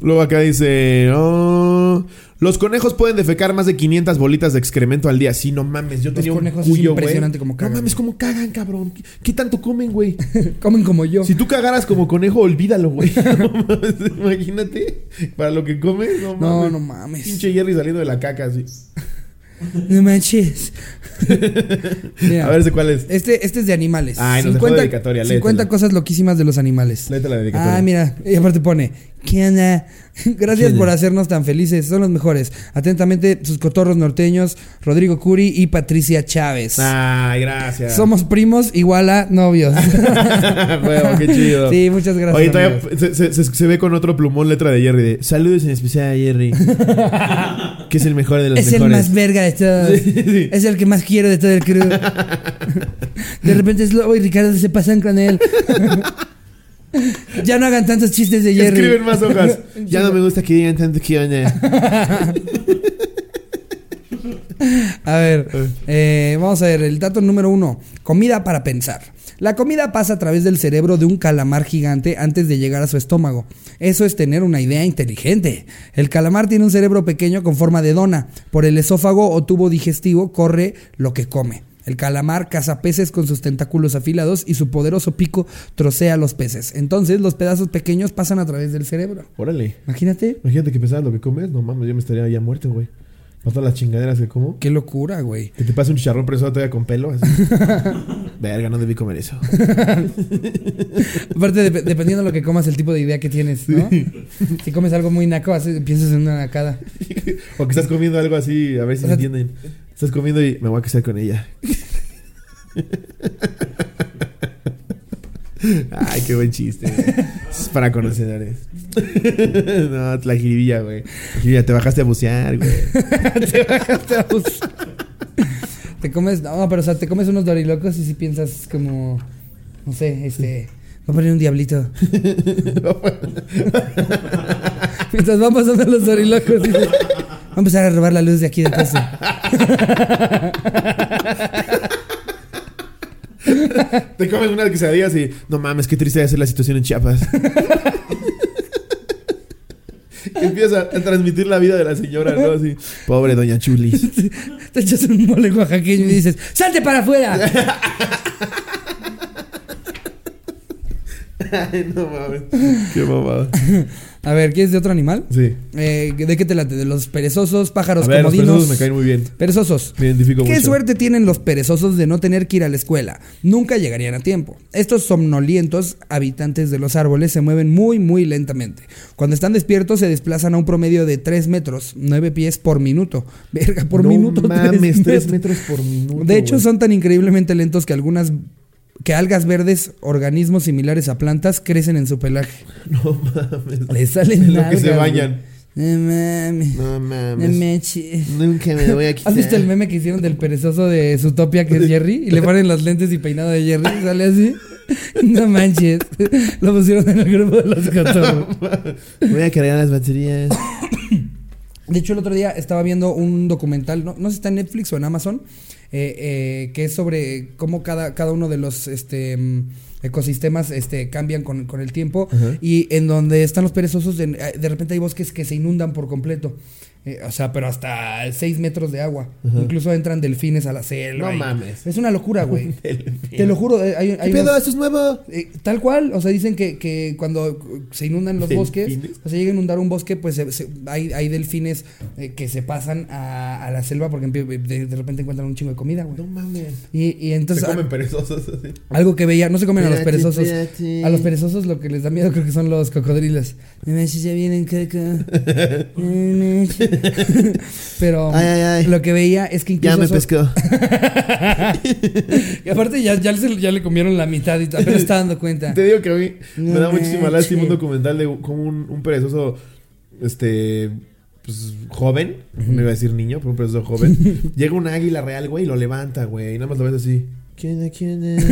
Luego acá dice: "Oh, Los conejos pueden defecar más de 500 bolitas de excremento al día. Sí, no mames. Yo Los tenía un conejos es cuyo, impresionante cómo cagan. No mames, cómo cagan, cabrón. ¿Qué, qué tanto comen, güey? Comen como yo. Si tú cagaras como conejo, olvídalo, güey. No mames, imagínate. Para lo que comes, no mames. No, no mames. Pinche Jerry saliendo de la caca, así. No manches. Mira, A ver, ¿de cuál es? este, este es de animales. Ay, nos dejó dedicatoria, 50 léetela. cosas loquísimas de los animales. Léete la dedicatoria. Ah, mira, y aparte pone, ¿qué onda? Gracias ¿Qué por hacernos tan felices, son los mejores. Atentamente, sus cotorros norteños, Rodrigo Curi y Patricia Chávez. Ay, gracias. Somos primos igual a novios. Huevo, qué chido. sí, muchas gracias. Oye, todavía se, se- se- se ve con otro plumón letra de Jerry de Saludos en especial a Jerry. que es el mejor de los Es el mejores. más verga de todos. Sí, sí. Es el que más quiero de todo el crew. De repente es lobo y Ricardo se pasan con él. ya no hagan tantos chistes de Jerry. Escriben más hojas. ya no me gusta que digan tanto que. A ver, eh, vamos a ver, el dato número uno. Comida para pensar. La comida pasa a través del cerebro de un calamar gigante antes de llegar a su estómago. Eso es tener una idea inteligente. El calamar tiene un cerebro pequeño con forma de dona. Por el esófago o tubo digestivo corre lo que come. El calamar caza peces con sus tentáculos afilados y su poderoso pico trocea los peces. Entonces los pedazos pequeños pasan a través del cerebro. Órale. Imagínate. Imagínate que pensabas lo que comes. No mames, yo me estaría ya muerto, güey. Para todas las chingaderas que como. Qué locura, güey. Que te pase un chicharrón presado todavía con pelo. Así. Verga, no debí comer eso. Aparte, dep- dependiendo de lo que comas, el tipo de idea que tienes, ¿no? Si comes algo muy naco, haces- piensas en una nacada. o que estás comiendo algo así, a ver si O entienden. Estás comiendo y me voy a casar con ella. Ay, qué buen chiste. Es para conocedores. no, la jiribilla, güey. La jiribilla, te bajaste a bucear, güey. te bajaste a bus- Te comes, no, pero o sea, te comes unos dorilocos y si piensas como, no sé, este, voy a poner un diablito. Mientras van pasando los dorilocos, dices, va a empezar a robar la luz de aquí de paso. Te comes unas quesadillas y no mames, qué triste ser la situación en Chiapas. Empieza a transmitir la vida de la señora, ¿no? Así, pobre doña Chulis. Te echas un mole oaxaqueño y dices, ¡salte para afuera! Ay, no mames. Qué mamada. A ver, ¿quieres de otro animal? Sí. Eh, ¿De qué te late? ¿De los perezosos, pájaros A ver, los comodinos? perezosos me caen muy bien. Perezosos. Me identifico ¿Qué mucho. suerte tienen los perezosos de no tener que ir a la escuela? Nunca llegarían a tiempo. Estos somnolientos habitantes de los árboles se mueven muy, muy lentamente. Cuando están despiertos se desplazan a un promedio de 3 metros, 9 pies por minuto. Verga, por no minuto. mames, 3 tres metros por minuto. De hecho, son tan increíblemente lentos que algunas que algas verdes, organismos similares a plantas, crecen en su pelaje. No mames. Les salen En lo que se bañan. No mames. No No mames. manches. Nunca me voy a quitar. ¿Has visto el meme que hicieron del perezoso de Zootopia que es Jerry? Y le ponen los lentes y peinado de Jerry y sale así. No manches. Lo pusieron en el grupo de los cotorros. Voy a cargar las baterías. De hecho, el otro día estaba viendo un documental, no, no sé si está en Netflix o en Amazon, eh, eh, que es sobre cómo cada, cada uno de los este, mm, ecosistemas este, cambian con, con el tiempo y en donde están los perezosos, de repente hay bosques que se inundan por completo. Eh, o sea, pero hasta 6 metros de agua. Incluso entran delfines a la selva. No mames. Es una locura, güey. Te lo juro, eh, hay, hay ¿Qué pedo? unos- ¿Esto es nuevo? eh, tal cual, o sea, dicen que, que cuando se inundan los bosques, o sea, llega a inundar un bosque, pues se- se- hay, hay delfines que se pasan a, a la selva porque de, de repente encuentran un chingo de comida, güey. No mames. Y, y entonces, se comen perezosos así. algo que veía, no se comen a los perezosos. A los perezosos lo que les da miedo creo que son los cocodrilos. No manches, ya vienen caca. No. Pero Ay, ay, ay. lo que veía es que incluso Ya me pescó. y aparte ya, ya, le comieron la mitad y apenas está dando cuenta. Te digo que a mí me No da muchísima lástima un documental de como un, un perezoso, este, pues joven, me iba a decir niño, pero un perezoso joven. Llega un águila real, güey, y lo levanta, güey, y nada más lo ves así. ¿Quién es? ¿Quién es?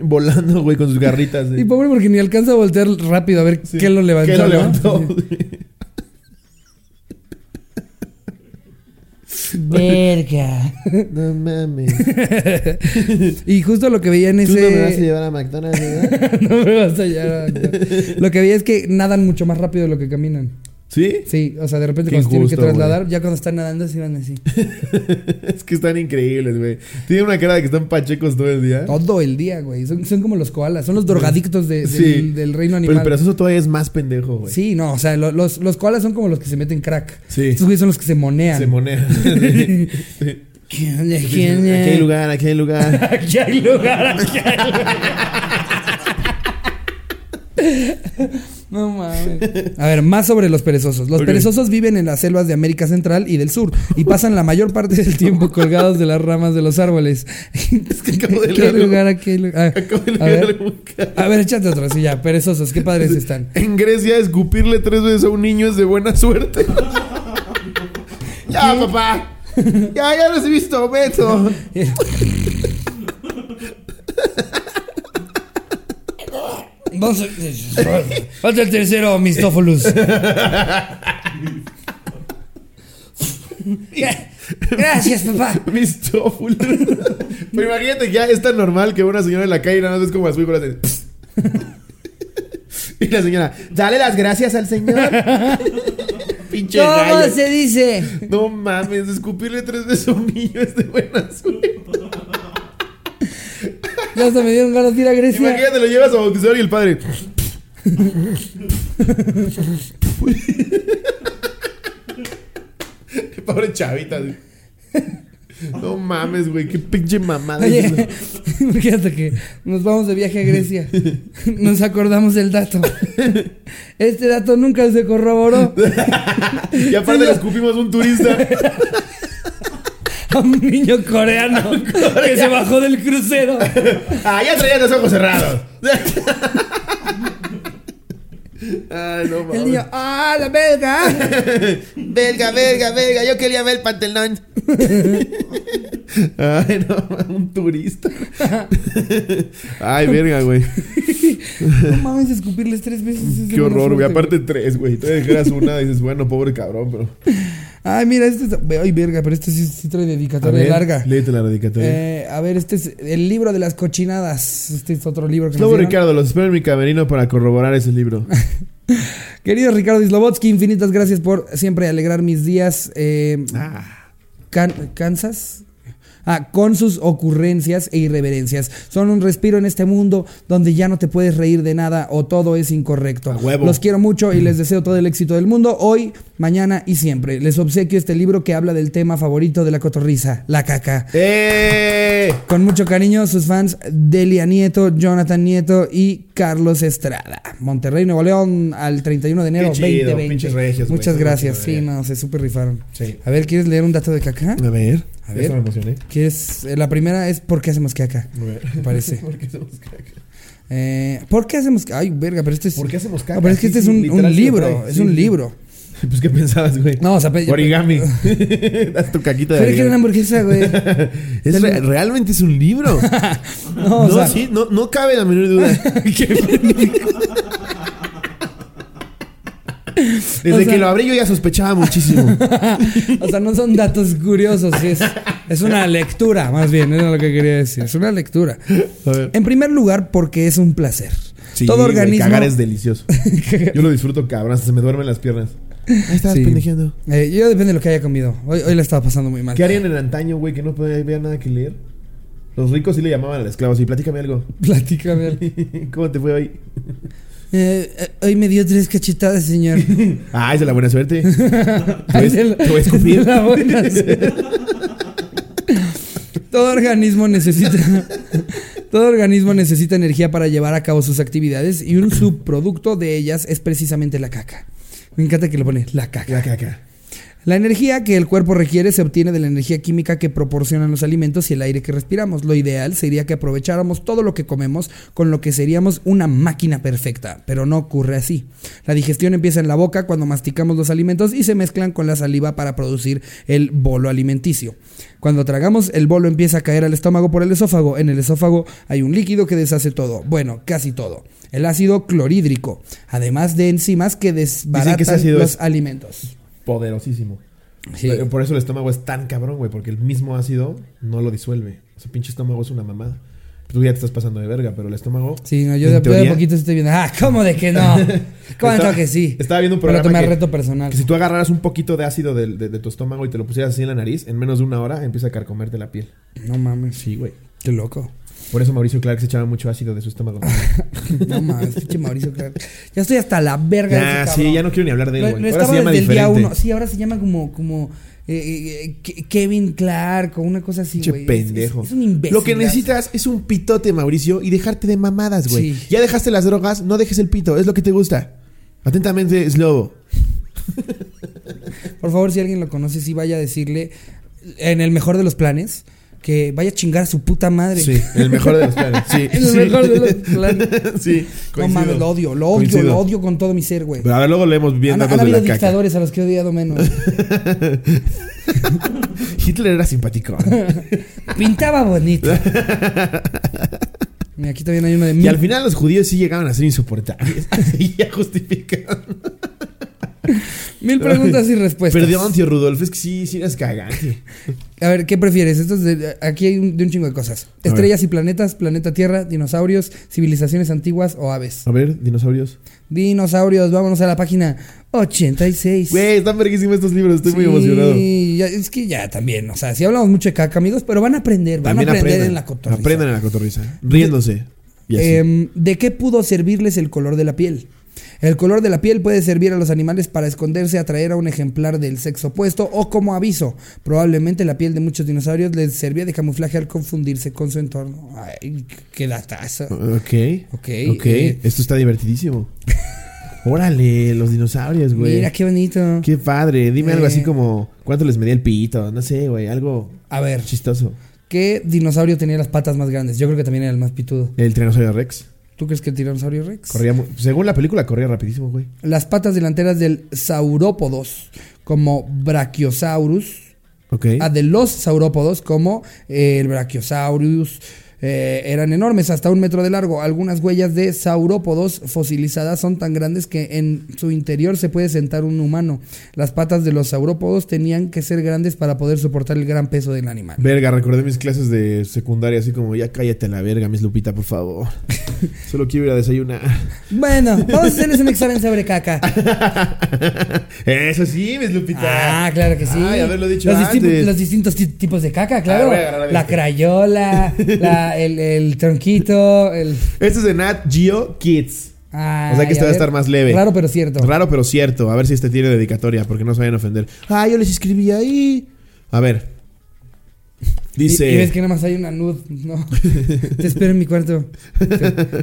Volando, güey, con sus garritas. Y pobre porque ni alcanza a voltear rápido a ver Sí. qué lo levantó. ¿Qué lo ¿no? levantó? Verga. no mames. y justo lo que veía en Tú ese. no me vas a llevar a McDonald's, ¿verdad? No me vas a llevar. no. Lo que veía es que nadan mucho más rápido de lo que caminan. ¿Sí? Sí, o sea, de repente Qué cuando se tienen que trasladar, ya cuando están nadando, se van así. es que están increíbles, güey. Tienen una cara de que están pachecos todo el día. Todo el día, güey. Son, son como los koalas, son los drogadictos de- del, Sí. del reino Pero animal. el perezoso todavía es más pendejo, güey. Sí, no, o sea, lo- los, los koalas son como los que se meten crack. Sí. Estos güeyes son los que se monean. Se monea. Sí. Sí. ¿Quién? Aquí ¿Quién hay lugar, aquí hay lugar. Aquí hay lugar, aquí hay lugar. No mames. A ver, más sobre los perezosos. Los Ok. perezosos viven en las selvas de América Central y del Sur y pasan la mayor parte del tiempo colgados de las ramas de los árboles. Es que acabo de ¿Qué lugar, aquí hay lugar? Ah, Acabo de a, leer ver, a ver, échate otro, sí, ya. Perezosos, qué padres están. En Grecia, escupirle tres veces a un niño es de buena suerte. ya, papá. Ya, ya los he visto, Beto. Vamos a... Falta el tercero, Mistófolos. Gracias, papá. Mis choful. Pero imagínate, ya es tan normal que una señora en la calle nada más es como a su hijo le hace. Y la señora, dale las gracias al señor. Pinche ¿Cómo gallo. se dice? No mames, escupirle tres veces a un niño es de buena suerte. Ya hasta me dieron ganas de ir a Grecia. Imagínate, lo llevas a bautizar y el padre. Pobre chavita. güey. No mames, güey, qué pinche mamada. Oye, imagínate que nos vamos de viaje a Grecia. Nos acordamos del dato. Este dato nunca se corroboró. Y aparte le escupimos a un turista. Un niño coreano que se bajó del crucero. Ah, ya traía los ojos cerrados. Ay, no El mames. niño, ¡ah, la belga! Belga, belga, belga, yo quería ver el pantalón. Ay, no, un turista. Ay, verga, güey. No mames, escupirles tres veces. Qué horror, güey. Aparte tres, güey. Te dejas una y dices, bueno, pobre cabrón, pero. Ay, mira, este es. Ay, verga, pero este sí, sí trae A dedicatoria ver, larga. Léete la dedicatoria. Eh, a ver, este es el libro de las cochinadas. Este es otro libro que Slobo. Ricardo, los espero en mi camerino para corroborar ese libro. Querido Ricardo Islobotsky, infinitas gracias por siempre alegrar mis días. Eh, Ah. Can- ¿Kansas? Ah, con sus ocurrencias e irreverencias. Son un respiro en este mundo donde ya no te puedes reír de nada o todo es incorrecto. Los quiero mucho y les deseo todo el éxito del mundo hoy, mañana y siempre. Les obsequio este libro que habla del tema favorito de la cotorriza, la caca. ¡Eh! Con mucho cariño, sus fans Delia Nieto, Jonathan Nieto y Carlos Estrada. Monterrey, Nuevo León, al 31 de enero Qué chido, 2020. pinches regios, Muchas gracias. Sí, no, se super rifaron. Sí. A ver, ¿quieres leer un dato de caca? A ver. A ver. ver. me emocioné. Que es, eh, la primera es ¿por qué hacemos caca? A ver. Me parece. ¿Por qué hacemos caca? Eh, ¿Por qué hacemos caca? Ay, verga, pero este es... ¿Por qué hacemos caca? No, pero es que Sí, este es un, libro, es Sí, un libro. Pues, ¿qué pensabas, güey? No, o sea, Origami. Haz tu caquita de Pero es que era una hamburguesa, güey. Es re- realmente es un libro. No, o no, sea, sí, no, no cabe la menor duda. Desde O sea- que lo abrí yo ya sospechaba muchísimo. o sea, no son datos curiosos, es, es una lectura, más bien, era lo que quería decir. Es una lectura. En primer lugar, porque es un placer. Sí, Todo organismo. cagar es delicioso. Yo lo disfruto, cabrón. Se me duermen las piernas. Ahí estabas Sí. pendejeando. Eh, yo depende de lo que haya comido. Hoy, hoy la estaba pasando muy mal. ¿Qué harían en el antaño, güey, que no podía- había nada que leer? Los ricos sí le llamaban al esclavo. Sí, platícame algo. Platícame. ¿Cómo te fue hoy? Eh, eh, hoy me dio tres cachetadas, señor. Ah, esa es la buena suerte. Ay, de la- te voy a escupir. de la buena suerte. Todo organismo necesita. Todo organismo necesita energía para llevar a cabo sus actividades y un subproducto de ellas es precisamente la caca. Me encanta que le pone la caca. La caca. La energía que el cuerpo requiere se obtiene de la energía química que proporcionan los alimentos y el aire que respiramos. Lo ideal sería que aprovecháramos todo lo que comemos con lo que seríamos una máquina perfecta, pero no ocurre así. La digestión empieza en la boca cuando masticamos los alimentos y se mezclan con la saliva para producir el bolo alimenticio. Cuando tragamos, el bolo empieza a caer al estómago por el esófago. En el esófago hay un líquido que deshace todo, bueno, casi todo. El ácido clorhídrico, además de enzimas que desbaratan ácido los es- alimentos. Poderosísimo. Sí. Pero Por eso el estómago es tan cabrón, güey. Porque el mismo ácido no lo disuelve. O sea, pinche estómago es una mamada. Tú ya te estás pasando de verga, pero el estómago. Sí, no, yo de, teoría, poquito estoy viendo. Ah, ¿cómo de que no? ¿Cuánto Estaba- que sí? Estaba viendo un Pero programa tomé que, reto personal. que si tú agarraras un poquito de ácido de, de tu estómago y te lo pusieras así en la nariz, en menos de una hora empieza a carcomerte la piel. No mames, Sí, güey. qué loco. Por eso Mauricio Clark se echaba mucho ácido de su estómago. No mames, pinche Mauricio Clark. Ya estoy hasta la verga de ese sí, cabrón. ya no quiero ni hablar de él, Lo- güey. lo Ahora estaba se llama desde el día diferente. uno. Sí, ahora se llama como, como eh, eh, Ke- Kevin Clark o una cosa así, Pinche güey. Es- pendejo. Es, es un imbécil. Lo que necesitas es un pitote, Mauricio, y dejarte de mamadas, güey. Sí. Ya dejaste las drogas, no dejes el pito, es lo que te gusta. Atentamente, Slobo. Por favor, si alguien lo conoce, sí vaya a decirle, en el mejor de los planes, que vaya a chingar a su puta madre. Sí, el mejor de los planes. Sí, el sí. mejor de los planes. sí, No mames, lo odio, lo odio, Coincido. lo odio con todo mi ser, güey. Pero a ver, luego leemos bien datos de la caca. dictadores a los que he odiado menos. Hitler era simpático. Pintaba bonito. Mira, aquí también hay uno de y al final los judíos sí llegaban a ser insoportables. y ya justifican. Mil preguntas y respuestas. Perdón, tío Rudolf, es que sí, sí eres cagante. A ver, ¿qué prefieres? Esto es de- aquí hay un, de un chingo de cosas. Estrellas y planetas, planeta Tierra, dinosaurios, civilizaciones antiguas o aves. A ver, dinosaurios. Dinosaurios, vámonos a la página 86. Güey, están verguísimos estos libros, estoy muy emocionado. ya- es que ya también, o sea, si hablamos mucho de caca, amigos, pero van a aprender, van También a aprender aprendan. en la cotorriza. Aprendan en la cotorriza. Riéndose. Y así. Em, ¿De qué pudo servirles el color de la piel? El color de la piel puede servir a los animales para esconderse, atraer a un ejemplar del sexo opuesto o como aviso. Probablemente la piel de muchos dinosaurios les servía de camuflaje al confundirse con su entorno. Ay, qué datazo. ok. Ok. Ok. eh, Esto está divertidísimo. Órale, los dinosaurios, güey. mira qué bonito. Qué padre. Dime algo Eh. así como cuánto les medía el pito. No sé, güey. Algo A ver, chistoso. ¿qué dinosaurio tenía las patas más grandes? Yo creo que también era el más pitudo. El tiranosaurio Rex. ¿Tú crees que el tiranosaurio Rex? Corría según la película, corría rapidísimo, güey. Las patas delanteras del saurópodos, como Brachiosaurus, Ok. a de los saurópodos como eh, el Brachiosaurus. Eh, eran enormes, hasta un metro de largo. Algunas huellas de saurópodos fosilizadas son tan grandes que en su interior se puede sentar un humano. Las patas de los saurópodos tenían que ser grandes para poder soportar el gran peso del animal. Verga, recordé mis clases de secundaria así como, ya cállate a la verga, Miss Lupita, por favor. Solo quiero ir a desayunar. Bueno, vamos a hacerles un examen sobre caca. Eso sí, Miss Lupita. Ah, claro que sí. Ay, haberlo dicho los, distintos ti- tipos de caca, claro. Ah, agarrar la este. crayola, la- el, el tronquito, el... Este es de Nat Geo Kids. Ay, O sea que este va a estar más leve. Raro pero cierto. Raro pero cierto. A ver si este tiene dedicatoria, porque no se vayan a ofender. Ah, yo les escribí ahí. A ver. Dice. Y, y ves que nada más hay una nud. No. Te espero en mi cuarto.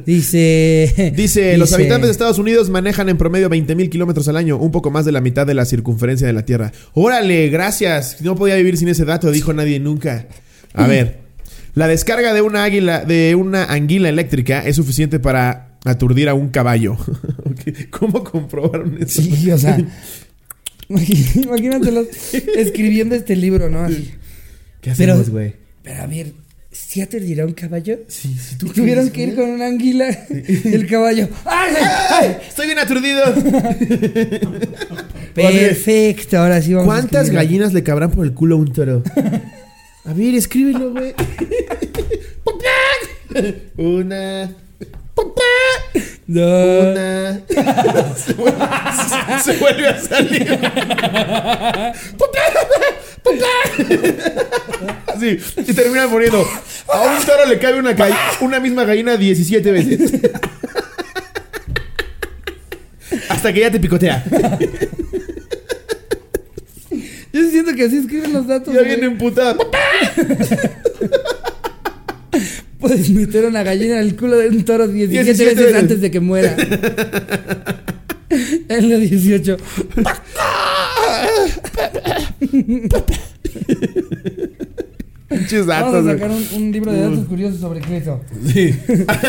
Dice. Dice, los habitantes de Estados Unidos manejan en promedio 20 mil kilómetros al año, un poco más de la mitad de la circunferencia de la Tierra. Órale, gracias. No podía vivir sin ese dato, dijo nadie nunca. A ver, la descarga de una águila, de una anguila eléctrica es suficiente para aturdir a un caballo. ¿Cómo comprobaron eso? Sí, o sea. Imagínatelos escribiendo este libro, ¿no? Así. ¿Qué hacemos, güey? Pero a ver, ¿sí aturdirá un caballo? Sí, sí, tú Tuvieron crees, que ir con una anguila y el caballo. ¡Ay, ay, ay! Estoy bien aturdido. Perfecto, ahora sí vamos ¿Cuántas gallinas le cabrán por el culo a un toro? A ver, escríbelo, güey. Una. Dos. Una. Se vuelve, se vuelve a salir. Así. Y termina poniendo. A un toro le cabe una misma gallina 17 veces. Hasta que ya te picotea. Yo siento que así escriben los datos. Ya viene emputada. Puedes meter una gallina en el culo de un toro 17, 17 veces, veces. antes de que muera. en la 18. Pinches datos, Vamos a sacar un, un libro de datos curiosos sobre Cleto. Sí.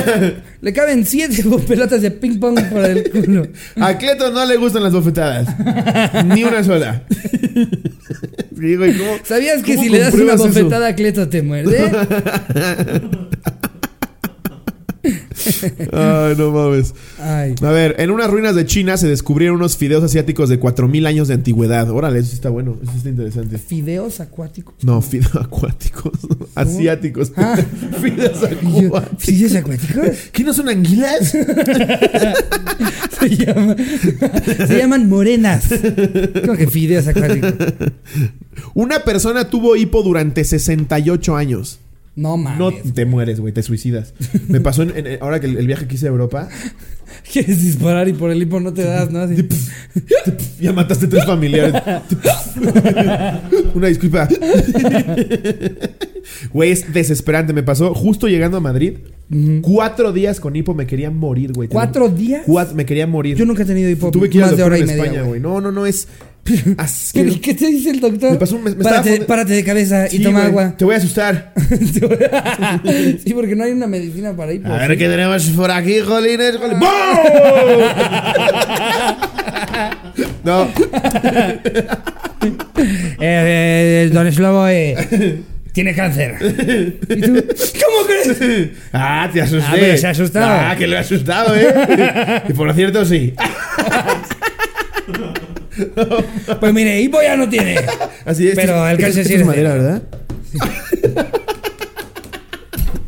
Le caben 7 pelotas de ping pong por el culo. A Cleto no le gustan las bofetadas. Ni una sola. Sí, güey, ¿cómo- ¿Sabías que cómo si le das una bofetada a Cleto te muerde? Ay, no mames. Ay. A ver, en unas ruinas de China se descubrieron unos fideos asiáticos de 4000 años de antigüedad. Órale, eso está bueno, eso está interesante. Fideos acuáticos. No, fideos acuáticos. Asiáticos. Ah. Fideos acuáticos. ¿Fideos acuáticos? ¿Qué no son anguilas? Se, llama- se llaman morenas. Como que fideos acuáticos. Una persona tuvo hipo durante 68 años. No mames. No te mueres, güey, te suicidas. Me pasó en, en- ahora que el, el viaje que hice a Europa. Quieres disparar y por el hipo no te das, ¿no? Así. Ya mataste tres familiares. Una disculpa. Güey, es desesperante. Me pasó justo llegando a Madrid. Cuatro días con hipo me quería morir, güey. ¿Cuatro días? Me quería morir. Yo nunca he tenido hipo Tuve que ir más de hora y media. España, güey. No, no, no, es... ¿Qué, asqueroso. qué te dice el doctor? Me pasó un- me- me estaba párate, de cabeza y toma güey, agua. Te voy a asustar. sí, porque no hay una medicina para hipo. A ver qué tenemos por aquí, jolines. jolines. ¡Bum! No, Eh, eh, don Slobo eh, tiene cáncer. ¿Y tú? ¿Cómo crees? Ah, te asusté. Ah, pero se ha asustado. Ah, que lo he asustado, ¿eh? y por cierto, sí. Pues mire, hipo ya no tiene. Así es. Pero el calcio sí es es madera, de- ¿verdad?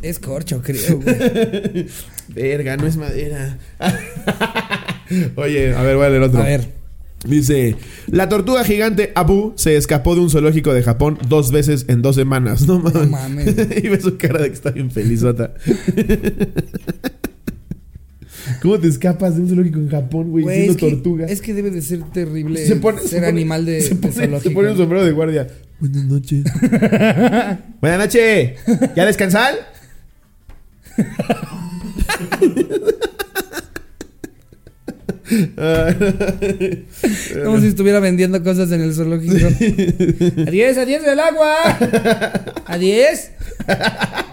Es corcho, creo, güey. Verga, no es madera. Oye, a ver, voy a leer otro. A ver. Dice, la tortuga gigante Abu se escapó de un zoológico de Japón dos veces en dos semanas. No mames. mames. y ve su cara de que está bien felizota. ¿Cómo te escapas de un zoológico en Japón, güey, siendo es que, tortuga? es que debe de ser terrible Se pone- se ser pone- animal de, se de zoológico. se pone un sombrero de guardia. Buenas noches. Buenas noches. ¿Ya descansan? Como si estuviera vendiendo cosas en el zoológico. ¡Adiós, adiós el agua! ¡Adiós!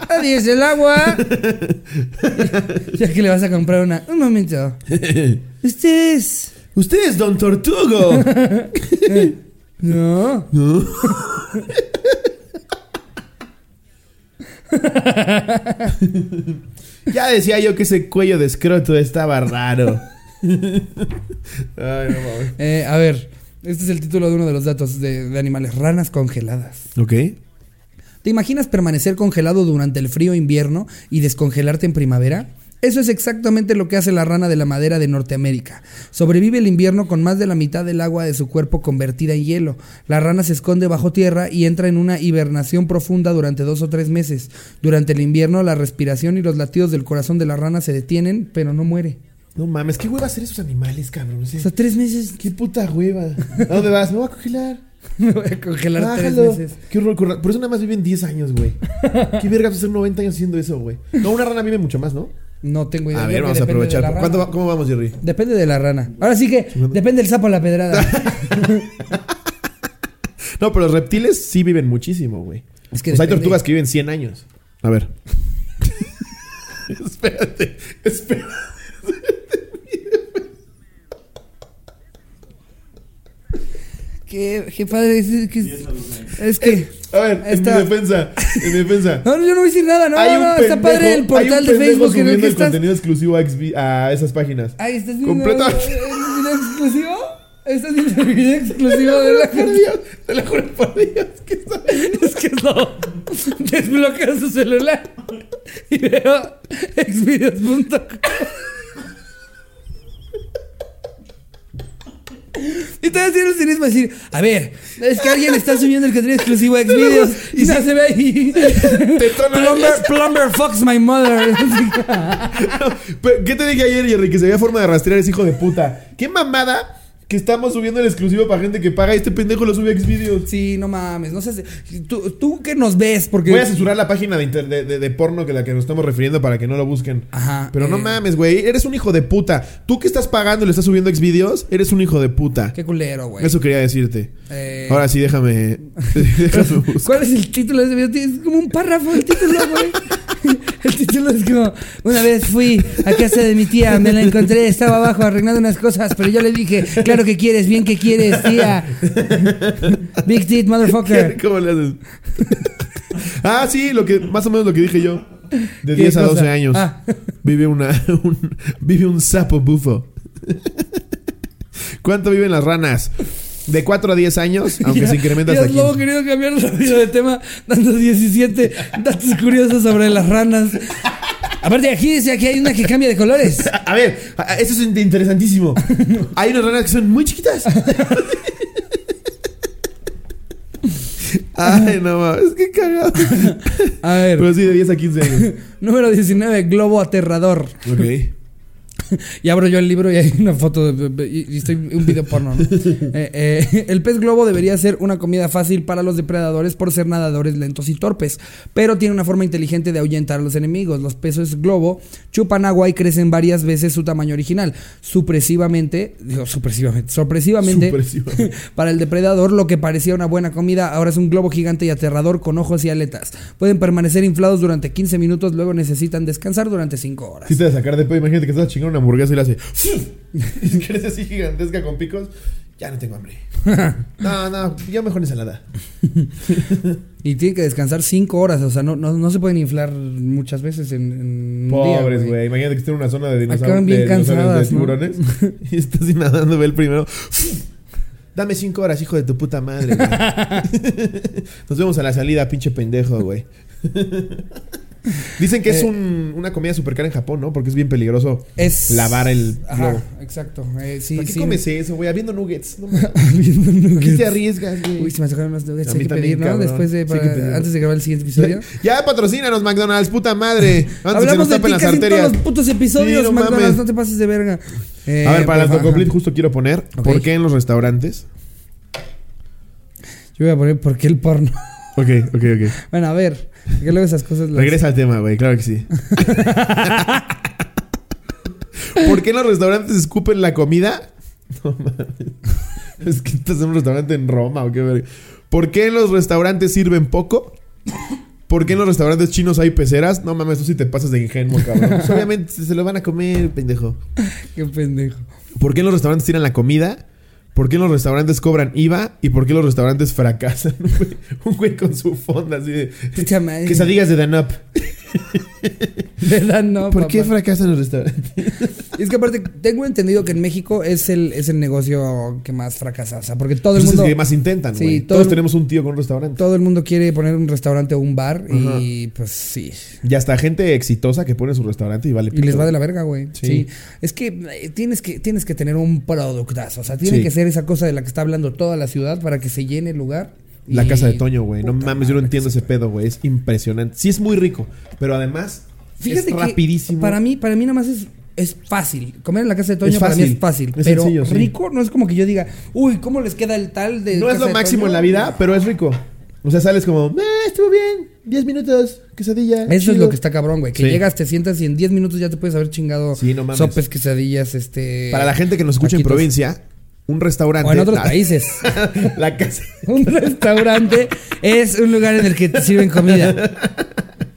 ¡Adiós el agua! ya que le vas a comprar una. Un momento. Usted es. Usted es Don Tortugo. No. ¿No? ya decía yo que ese cuello de escroto estaba raro. Ay, no mames. Eh, a ver, este es el título de uno de los datos de, de animales: ranas congeladas. Ok. ¿Te imaginas permanecer congelado durante el frío invierno y descongelarte en primavera? Eso es exactamente lo que hace la rana de la madera de Norteamérica. Sobrevive el invierno con más de la mitad del agua de su cuerpo convertida en hielo. La rana se esconde bajo tierra y entra en una hibernación profunda durante dos o tres meses. Durante el invierno la respiración y los latidos del corazón de la rana se detienen, pero no muere. No mames, ¿qué hueva hacer esos animales, cabrón? O sea, tres meses ¿Qué puta hueva? ¿A dónde vas? Me voy a congelar. me voy a congelar tres Bájalo. meses. Qué horror, qué horror. Por eso nada más viven 10 años, güey. ¿Qué verga vas a hacer 90 años haciendo eso, güey? No, una rana vive mucho más, ¿no? No tengo idea. A ver, vamos a depende de aprovechar. la rana. ¿Cuánto va- ¿Cómo vamos, Jerry? Depende de la rana. Ahora sí que depende del sapo a la pedrada. No, pero los reptiles sí viven muchísimo, güey. Es que o sea, hay depende. tortugas que viven 100 años. A ver. espérate, espérate. Qué, qué padre. Es, es que. Es que. A ver, Está- en mi defensa. En mi defensa. No, no, yo no voy a decir nada, no, hay un no, está pendejo- padre el hay portal un de Facebook en el subiendo que el estás. contenido exclusivo a, XV a esas páginas. Ay, ¿estás viendo Completamente. el video exclusivo? ¿Estás viendo el video exclusivo de la Por Dios, te lo juro por Dios que está Es que no. Desbloqueo su celular y veo exvideos.com. Y todavía tiene el cinismo de decir, a ver, es que alguien está subiendo el contenido exclusivo a Xvideos y no se ve ahí. Plumber, plumber fucks my mother. ¿Qué te dije ayer, Jerry? Que se veía forma de rastrear ese hijo de puta. ¿Qué mamada que estamos subiendo el exclusivo para gente que paga? Este pendejo lo sube a Xvideos. Sí, no mames, no sé. Tú, tú que nos ves, porque. Voy a censurar la página de, inter- de, de- de porno que la que nos estamos refiriendo para que no lo busquen. Ajá. Pero no eh, mames, güey. Eres un hijo de puta. Tú que estás pagando y le estás subiendo a Xvideos, eres un hijo de puta. Qué culero, güey. Eso quería decirte. Eh, Ahora sí, déjame. déjame buscar. ¿Cuál es el título de ese video? Es como un párrafo el título, güey. El título es como, una vez fui a casa de mi tía, me la encontré, estaba abajo arreglando unas cosas, pero yo le dije, claro que quieres, bien que quieres, tía. Big tit, motherfucker. ¿Cómo le haces? ah, sí, lo que, más o menos lo que dije yo. De ¿Qué 10 a cosa? 12 años. Ah. Vive una. un- vive un sapo bufo. ¿Cuánto viven las ranas? De 4 a 10 años, aunque se incrementa hasta Ya luego 15. querido cambiar rápido de tema, dando 17 datos curiosos sobre las ranas. Aparte, aquí dice aquí hay una que cambia de colores. A- ver, eso es in- interesantísimo. Hay unas ranas que son muy chiquitas. Ay, no mames, qué cagado. A ver, Pero sí, de 10 a 15 años. número 19, globo aterrador. Ok. Y abro yo el libro y hay una foto de, y estoy un video porno, ¿no? Eh, eh, el pez globo debería ser una comida fácil para los depredadores por ser nadadores lentos y torpes, pero tiene una forma inteligente de ahuyentar a los enemigos. Los peces globo chupan agua y crecen varias veces su tamaño original. Supresivamente, digo, supresivamente, sorpresivamente, Supresivamente. para el depredador lo que parecía una buena comida ahora es un globo gigante y aterrador con ojos y aletas. Pueden permanecer inflados durante 15 minutos, luego necesitan descansar durante 5 horas. Si te vas a sacar de pedo, imagínate que estás chingando una hamburguesa y le hace. Y crece así gigantesca con picos. Ya no tengo hambre. No, no, yo mejor ensalada. Y tienen que descansar cinco horas, o sea, no, no, no se pueden inflar muchas veces en, en Pobres, güey. Imagínate que estén en una zona de dinosaurios. Bien de, dinosaurios, de cansadas, ¿no? tiburones. y estás así nadando, ve el primero. Dame cinco horas, hijo de tu puta madre. Nos vemos a la salida, pinche pendejo, güey. Dicen que es Eh. un- una comida súper cara en Japón, ¿no? Porque es bien peligroso Es. lavar el Ajá, globo. exacto. Eh, sí, ¿Para qué sí. comes eso, güey? Habiendo nuggets. No ¿Qué te arriesgas, güey? Uy, se me sacaron unos nuggets. A Hay mí que también, pedir, ¿no? cabrón. Después de. Para- antes de grabar el siguiente episodio. Ya patrocínanos, McDonald's, puta madre. Antes que nos Hablamos de ti tapen las casi en todos arterias. los putos episodios, no McDonald's, mames. no te pases de verga. Eh, A ver, para el pero, autocomplete ajá. justo quiero poner. ¿Por qué en los restaurantes? Yo voy a poner por qué el porno. Ok, ok, ok. Bueno, a ver. Que luego esas cosas. las- Regresa al tema, güey, claro que sí. ¿Por qué en los restaurantes escupen la comida? No mames. Es que estás en un restaurante en Roma o qué verga. ¿Por qué en los restaurantes sirven poco? ¿Por qué en los restaurantes chinos hay peceras? No mames, tú sí te pasas de ingenuo, cabrón. Pues obviamente se lo van a comer, pendejo. Qué pendejo. ¿Por qué en los restaurantes tiran la comida? ¿Por qué los restaurantes cobran IVA? ¿Y por qué los restaurantes fracasan? Un güey, con su fonda así de... Quesadillas de Danop. ¿Verdad? No. ¿Por qué fracasan los restaurantes? Es que aparte, tengo entendido que en México es el, es el negocio que más fracasa. O sea, porque todo el Pues es mundo. el que más intentan, Sí, todo Todos el- tenemos un tío con un restaurante. Todo el mundo quiere poner un restaurante o un bar y pues sí. Y hasta gente exitosa que pone su restaurante y vale Y les va de la verga, güey. Sí. Sí. Es que eh, tienes que tienes que tener un productazo. O sea, tiene Sí. que ser esa cosa de la que está hablando toda la ciudad para que se llene el lugar. La casa de Toño, güey. No mames, yo no entiendo ese pedo, güey. Es impresionante. Sí es muy rico, pero además Fíjate es que rapidísimo. para mí, para mí nada más es, es fácil. Comer en la casa de Toño para mí es fácil. Es pero sencillo, sí. rico no es como que yo diga, uy, ¿cómo les queda el tal de no es lo de máximo Toño?" en la vida, pero es rico. O sea, sales como, eh, estuvo bien, 10 minutos, quesadilla. Eso es chido". lo que está cabrón, güey. Que Sí. llegas, te sientas y en 10 minutos ya te puedes haber chingado Sí, no sopes, quesadillas, este... Para la gente que nos escucha en provincia, un restaurante. O en otros Ah, países. la casa. Un restaurante es un lugar en el que te sirven comida.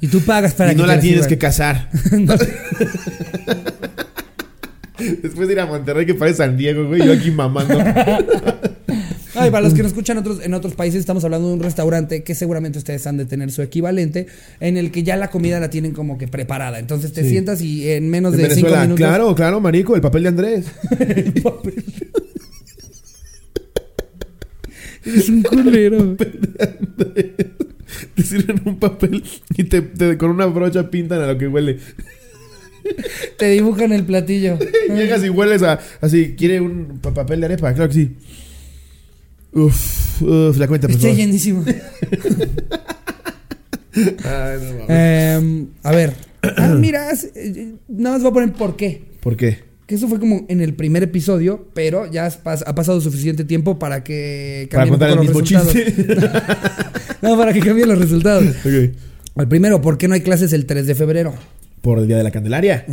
Y tú pagas para y que no la tienes que casar. Después de ir a Monterrey, que parece San Diego, güey, yo aquí mamando. Ay, para los que nos escuchan otros, en otros países, estamos hablando de un restaurante que seguramente ustedes han de tener su equivalente, en el que ya la comida la tienen como que preparada. Entonces te Sí. sientas y en menos En de cinco Venezuela, minutos. claro, claro, marico, el papel de Andrés. Eres un culero. Te sirven un papel y te, te- con una brocha pintan a lo que huele. te dibujan el platillo. Llegas y hueles a así, ¿quiere un pa- papel de arepa? Claro que sí. Uf, uf, la cuenta, por Está favor. llenísimo. Ay, no mames. Em, a ver. Ah, mira, eh, nada más voy a poner por qué. ¿Por qué? Que eso fue como en el primer episodio, pero ya pas- ha pasado suficiente tiempo para que Para cambien contar un el mismo resultados. chiste. No, para que cambien los resultados. Ok. El primero, ¿por qué no hay clases el 3 de febrero? Por el Día de la Candelaria.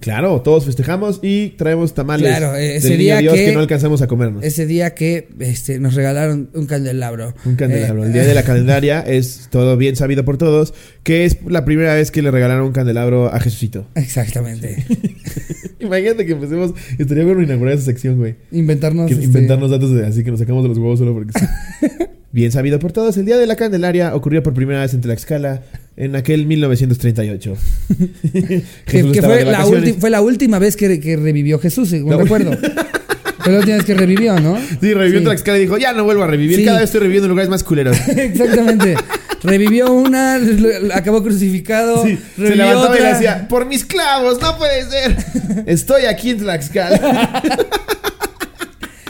Claro, todos festejamos y traemos tamales. Claro, eh, ese del día Dios que- que no alcanzamos a comernos. Ese día que este, nos regalaron un candelabro. Un candelabro. Eh, el Día de la Candelaria es todo bien sabido por todos, que es la primera vez que le regalaron un candelabro a Jesucito. Exactamente. Imagínate que empecemos, estaría bueno inaugurar esa sección, güey. Inventarnos. Que este, inventarnos datos de, así que nos sacamos de los huevos solo porque. Bien sabido por todos, el Día de la Candelaria ocurrió por primera vez en Tlaxcala en aquel 1938. Que, fue, la fue la última vez que, que revivió Jesús, según recuerdo. fue la última vez que revivió, ¿no? Sí, revivió Sí. Tlaxcala y dijo, ya no vuelvo a revivir, Sí. cada vez estoy reviviendo en lugares más culeros. Exactamente. Revivió una, acabó crucificado. Sí, se levantaba y le otra. decía, por mis clavos, no puede ser. Estoy aquí en Tlaxcala.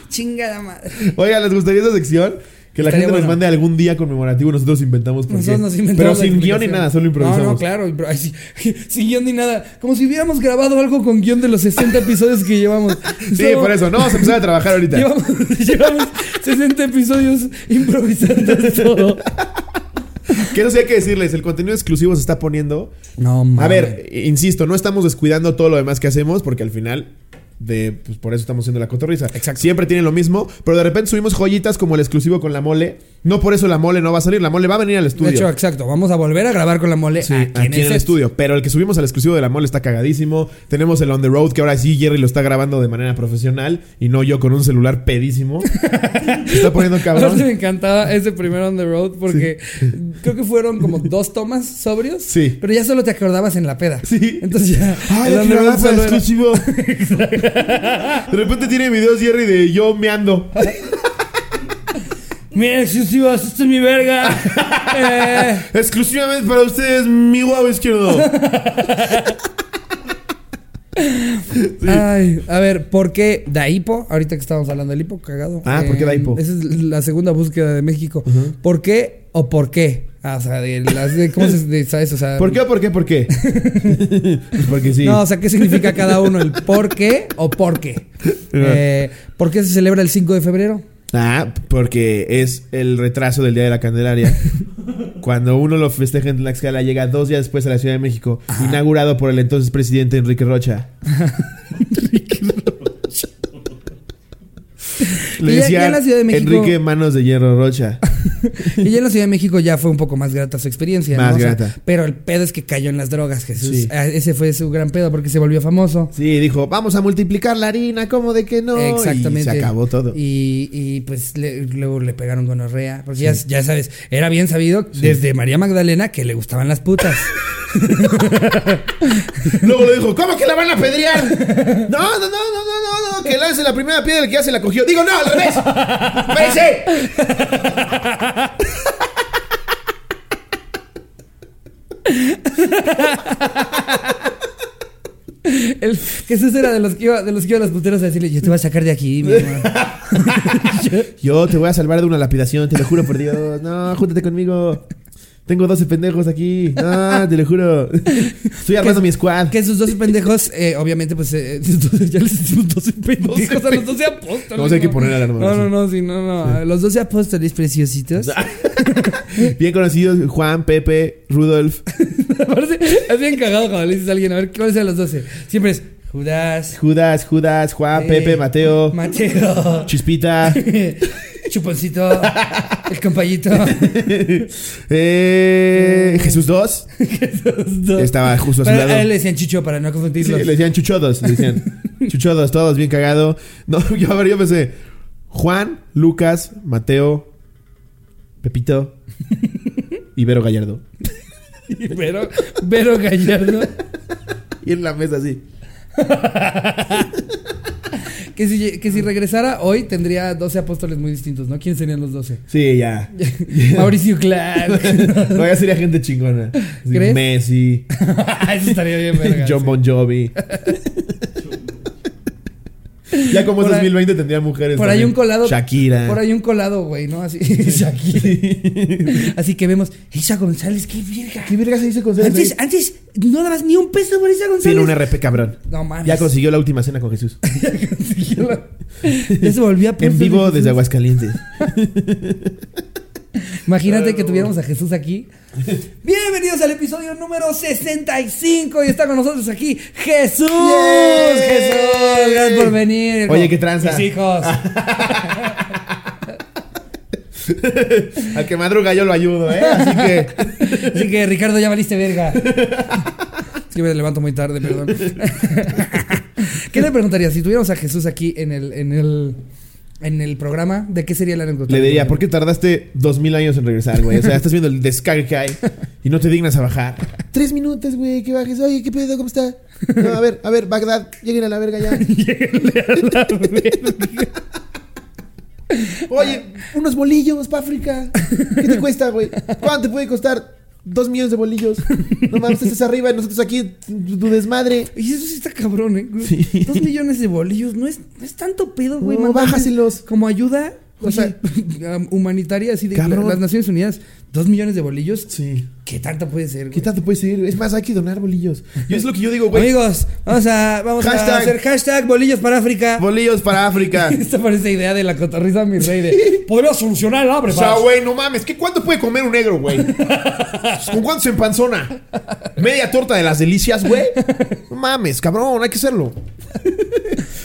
Chingada madre. Oiga, ¿les gustaría esa sección? Que la Estaría gente nos bueno. mande algún día conmemorativo nosotros inventamos por Nosotros qué. nos inventamos Pero la sin guion ni explicación. nada, solo improvisamos. No, no, claro. impro- ay, sí, sin guion ni nada. Como si hubiéramos grabado algo con guion de los 60 episodios que llevamos. Sí, por eso. No, vamos a empezar a trabajar ahorita. Llevamos, llevamos 60 episodios improvisando todo. Que no sé hay que decirles, el contenido exclusivo se está poniendo. No, mames. A ver, eh, insisto, no estamos descuidando todo lo demás que hacemos porque al final de pues por eso estamos haciendo la cotorriza. Exacto. Siempre tienen lo mismo, pero de repente subimos joyitas como el exclusivo con la mole. No por eso la mole no va a salir, la mole va a venir al estudio. De hecho, exacto. Vamos a volver a grabar con la mole Sí, aquí, en el estudio. Pero el que subimos al exclusivo de la mole está cagadísimo. Tenemos el on the road que ahora sí Jerry lo está grabando de manera profesional y no yo con un celular pedísimo. Está poniendo cabrón. me encantaba ese primero on the road porque creo que fueron como dos tomas sobrios. Sí. Pero ya solo te acordabas en la peda. Sí. Entonces ya. Ay, el on the road exclusivo. De repente tiene videos Jerry de yo meando. Miren, exclusivos, esto es mi verga. Eh, Exclusivamente para ustedes, mi guau izquierdo. Ay, a ver, ¿por qué Daipo? Ahorita que estábamos hablando del hipo, cagado. Eh, Ah, ¿por qué Daipo? Esa es la segunda búsqueda de México. ¿Por qué o por qué? Ah, o sea, de las de- ¿cómo se de- sabes? O sea, ¿Por qué o por qué? ¿Por qué? pues porque sí. No, o sea, ¿qué significa cada uno? ¿El por qué o por qué? Eh, ¿Por qué se celebra el 5 de febrero? Ah, porque es el retraso del Día de la Candelaria. Cuando uno lo festeja en Tlaxcala, llega dos días después a la Ciudad de México, inaugurado por el entonces presidente Enrique Rocha. Le ya- ya en la Ciudad de México- Enrique Manos de Hierro Rocha. Y ya en la Ciudad de México ya fue un poco más grata su experiencia. Más ¿no? O sea, grata. pero el pedo es que cayó en las drogas, Jesús. Sí. Ah, Ese fue su gran pedo porque se volvió famoso. Sí, dijo, vamos a multiplicar la harina, ¿cómo de que no? Exactamente. Y se acabó todo. Y, y, pues le- luego le pegaron gonorrea. Porque ya, ya sabes, era bien sabido desde María Magdalena que le gustaban las putas. Luego le dijo, ¿cómo que la van a pedrear? No, no, no, no, no, no, no, que lance la primera piedra el que ya se la cogió. Digo, no, al revés. ¡Vence! El, Jesús era de los que iba, de los que iba a las puteras a decirle, yo te voy a sacar de aquí, mi amor". Yo te voy a salvar de una lapidación, te lo juro por Dios. No, júntate conmigo. Tengo 12 pendejos aquí. No, te lo juro. Estoy armando mi squad. Que sus 12 pendejos, eh, obviamente, pues eh, ya les decimos 12 pendejos a los 12 apóstoles. A hay que poner alarma, No, no, no, sí, no, no. Los 12 apóstoles preciositos. Bien conocidos, Juan, Pepe, Rudolf. Parece- es bien cagado cuando le dices a alguien, a ver, ¿cuáles son los 12? Siempre es Judas, Judas, Judas, Juan, eh, Pepe, Mateo, Mateo, Chispita. Chuponcito, el compañito. eh, Jesús 2. Los dos. Estaba justo a su Pero lado. a él le decían Chicho para no Sí, confundirlos. le decían chuchodos, le decían. chuchodos, todos bien cagado. No, yo a ver, yo pensé. Juan, Lucas, Mateo, Pepito y Vero Gallardo. Pero, Vero Gallardo, Y en la mesa así. Que si, que si regresara hoy tendría 12 apóstoles muy distintos, ¿no? ¿Quién serían los 12? Sí, ya. Mauricio Clark. No, ya sería gente chingona. Messi, Eso estaría bien, verga. John. Bon Jovi. Ya como es Por ahí- 2020 tendrían mujeres. por ahí un colado- Shakira. Por ahí un colado, güey, ¿no? Así, Shakira. Así que vemos, Isa González, qué verga. ¿Qué verga se dice con Antes, antes no dabas ni un peso por Isa González. Tiene un RP cabrón. No mames. Ya consiguió la última cena con Jesús. Ya se volvía En apóstol vivo de desde. Aguascalientes. Imagínate que tuviéramos a Jesús aquí. Bienvenidos al episodio número 65 y está con nosotros aquí Jesús. Jesús, gracias por venir. Oye, ¿qué tranza? Mis hijos. Al que madruga yo lo ayudo, ¿eh? Así que. Así que Ricardo ya valiste verga. Es que me levanto muy tarde, perdón. ¿Qué le preguntaría si tuviéramos a Jesús aquí en el, en el, en el programa? ¿De qué sería la anécdota? Le diría, ¿por qué tardaste dos mil años en regresar, güey? O sea, estás viendo el descargue que hay y no te dignas a bajar. Tres minutos, güey, que bajes. Oye, ¿qué pedo? ¿Cómo está? No, a ver, a ver, Bagdad, lleguen a la verga ya. Oye, unos bolillos para África. ¿Qué te cuesta, güey? ¿Cuánto te puede costar? Dos millones de bolillos. No mames, estás arriba y nosotros aquí, tu, desmadre. Y eso sí está cabrón, ¿eh? Sí. Dos millones de bolillos. No es, no es tanto pedo, güey. No, bájaselos. Como ayuda. O sea, um, humanitaria, así de Cabrón. las Naciones Unidas. Dos millones de bolillos. Sí. ¿Qué tanto puede ser, ¿Qué tanto puede ser? Es más, hay que donar bolillos. Yo es lo que yo digo, güey. Amigos, vamos a, vamos a hacer hashtag bolillos para África. Bolillos para África. Esta parece idea de la cotorriza mi rey de podría solucionar el hambre. O sea, Paz". güey, no mames. ¿qué, ¿Cuánto puede comer un negro, güey? ¿Con cuánto se empanzona? ¿Media torta de las delicias, güey? No mames, cabrón, hay que hacerlo.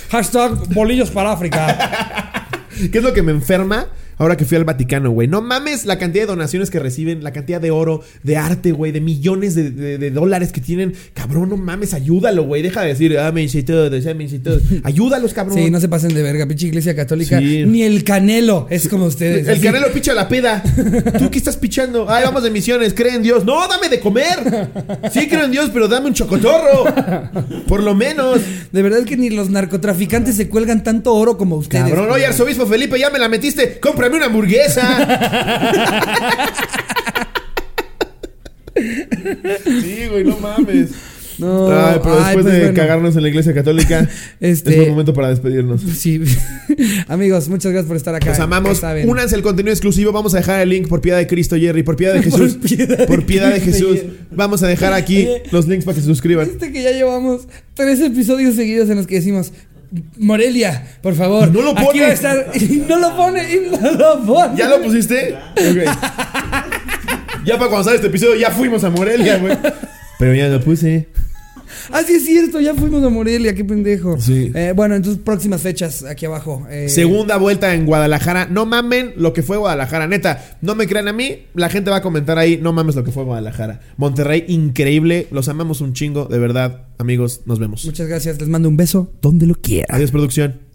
Hashtag bolillos para África. ¿Qué es lo que me enferma? Ahora que fui al Vaticano, güey. No mames la cantidad de donaciones que reciben, la cantidad de oro, de arte, güey, de millones de, de- de dólares que tienen. Cabrón, no mames, ayúdalo, güey. Deja de decir, ah, me hice todo, ah, me hice todo. Ayúdalos, cabrón. Sí, no se pasen de verga, pinche iglesia católica. Sí. Ni el canelo es como ustedes. El así. canelo picha la peda. ¿Tú qué estás pichando? Ay, vamos de misiones, cree en Dios. No, dame de comer. Sí creo en Dios, pero dame un chocotorro. Por lo menos. De verdad que ni los narcotraficantes se cuelgan tanto oro como ustedes. Cabrón, oye, arzobispo Felipe, ya me la metiste. Compra cómprame una hamburguesa. sí, güey, no mames. No, Ay, pero ay, después pues de bueno. cagarnos en la iglesia católica, Este- es buen momento para despedirnos. Sí. Amigos, muchas gracias por estar acá. Los amamos. Únanse al contenido exclusivo. Vamos a dejar el link por piedad de Cristo, Jerry. Por piedad de Jesús. Por piedad de Por piedad de Cristo, Jesús. Jerry. Vamos a dejar aquí Oye. los links para que se suscriban. Viste que ya llevamos tres episodios seguidos en los que decimos Morelia, por favor. No lo Aquí pone. va a estar. Y no lo pone. Y no lo pone. ¿Ya lo pusiste? Ya para cuando sale este episodio, ya fuimos a Morelia, güey. Pero ya lo puse. Ah, sí es cierto, ya fuimos a Morelia, qué pendejo. Sí. Eh, bueno, entonces próximas fechas aquí abajo. Eh, Segunda vuelta en Guadalajara. No mamen lo que fue Guadalajara. Neta, no me crean a mí. La gente va a comentar ahí. No mames lo que fue Guadalajara. Monterrey, increíble. Los amamos un chingo. De verdad, amigos. Nos vemos. Muchas gracias, les mando un beso donde lo quiera. Adiós, producción.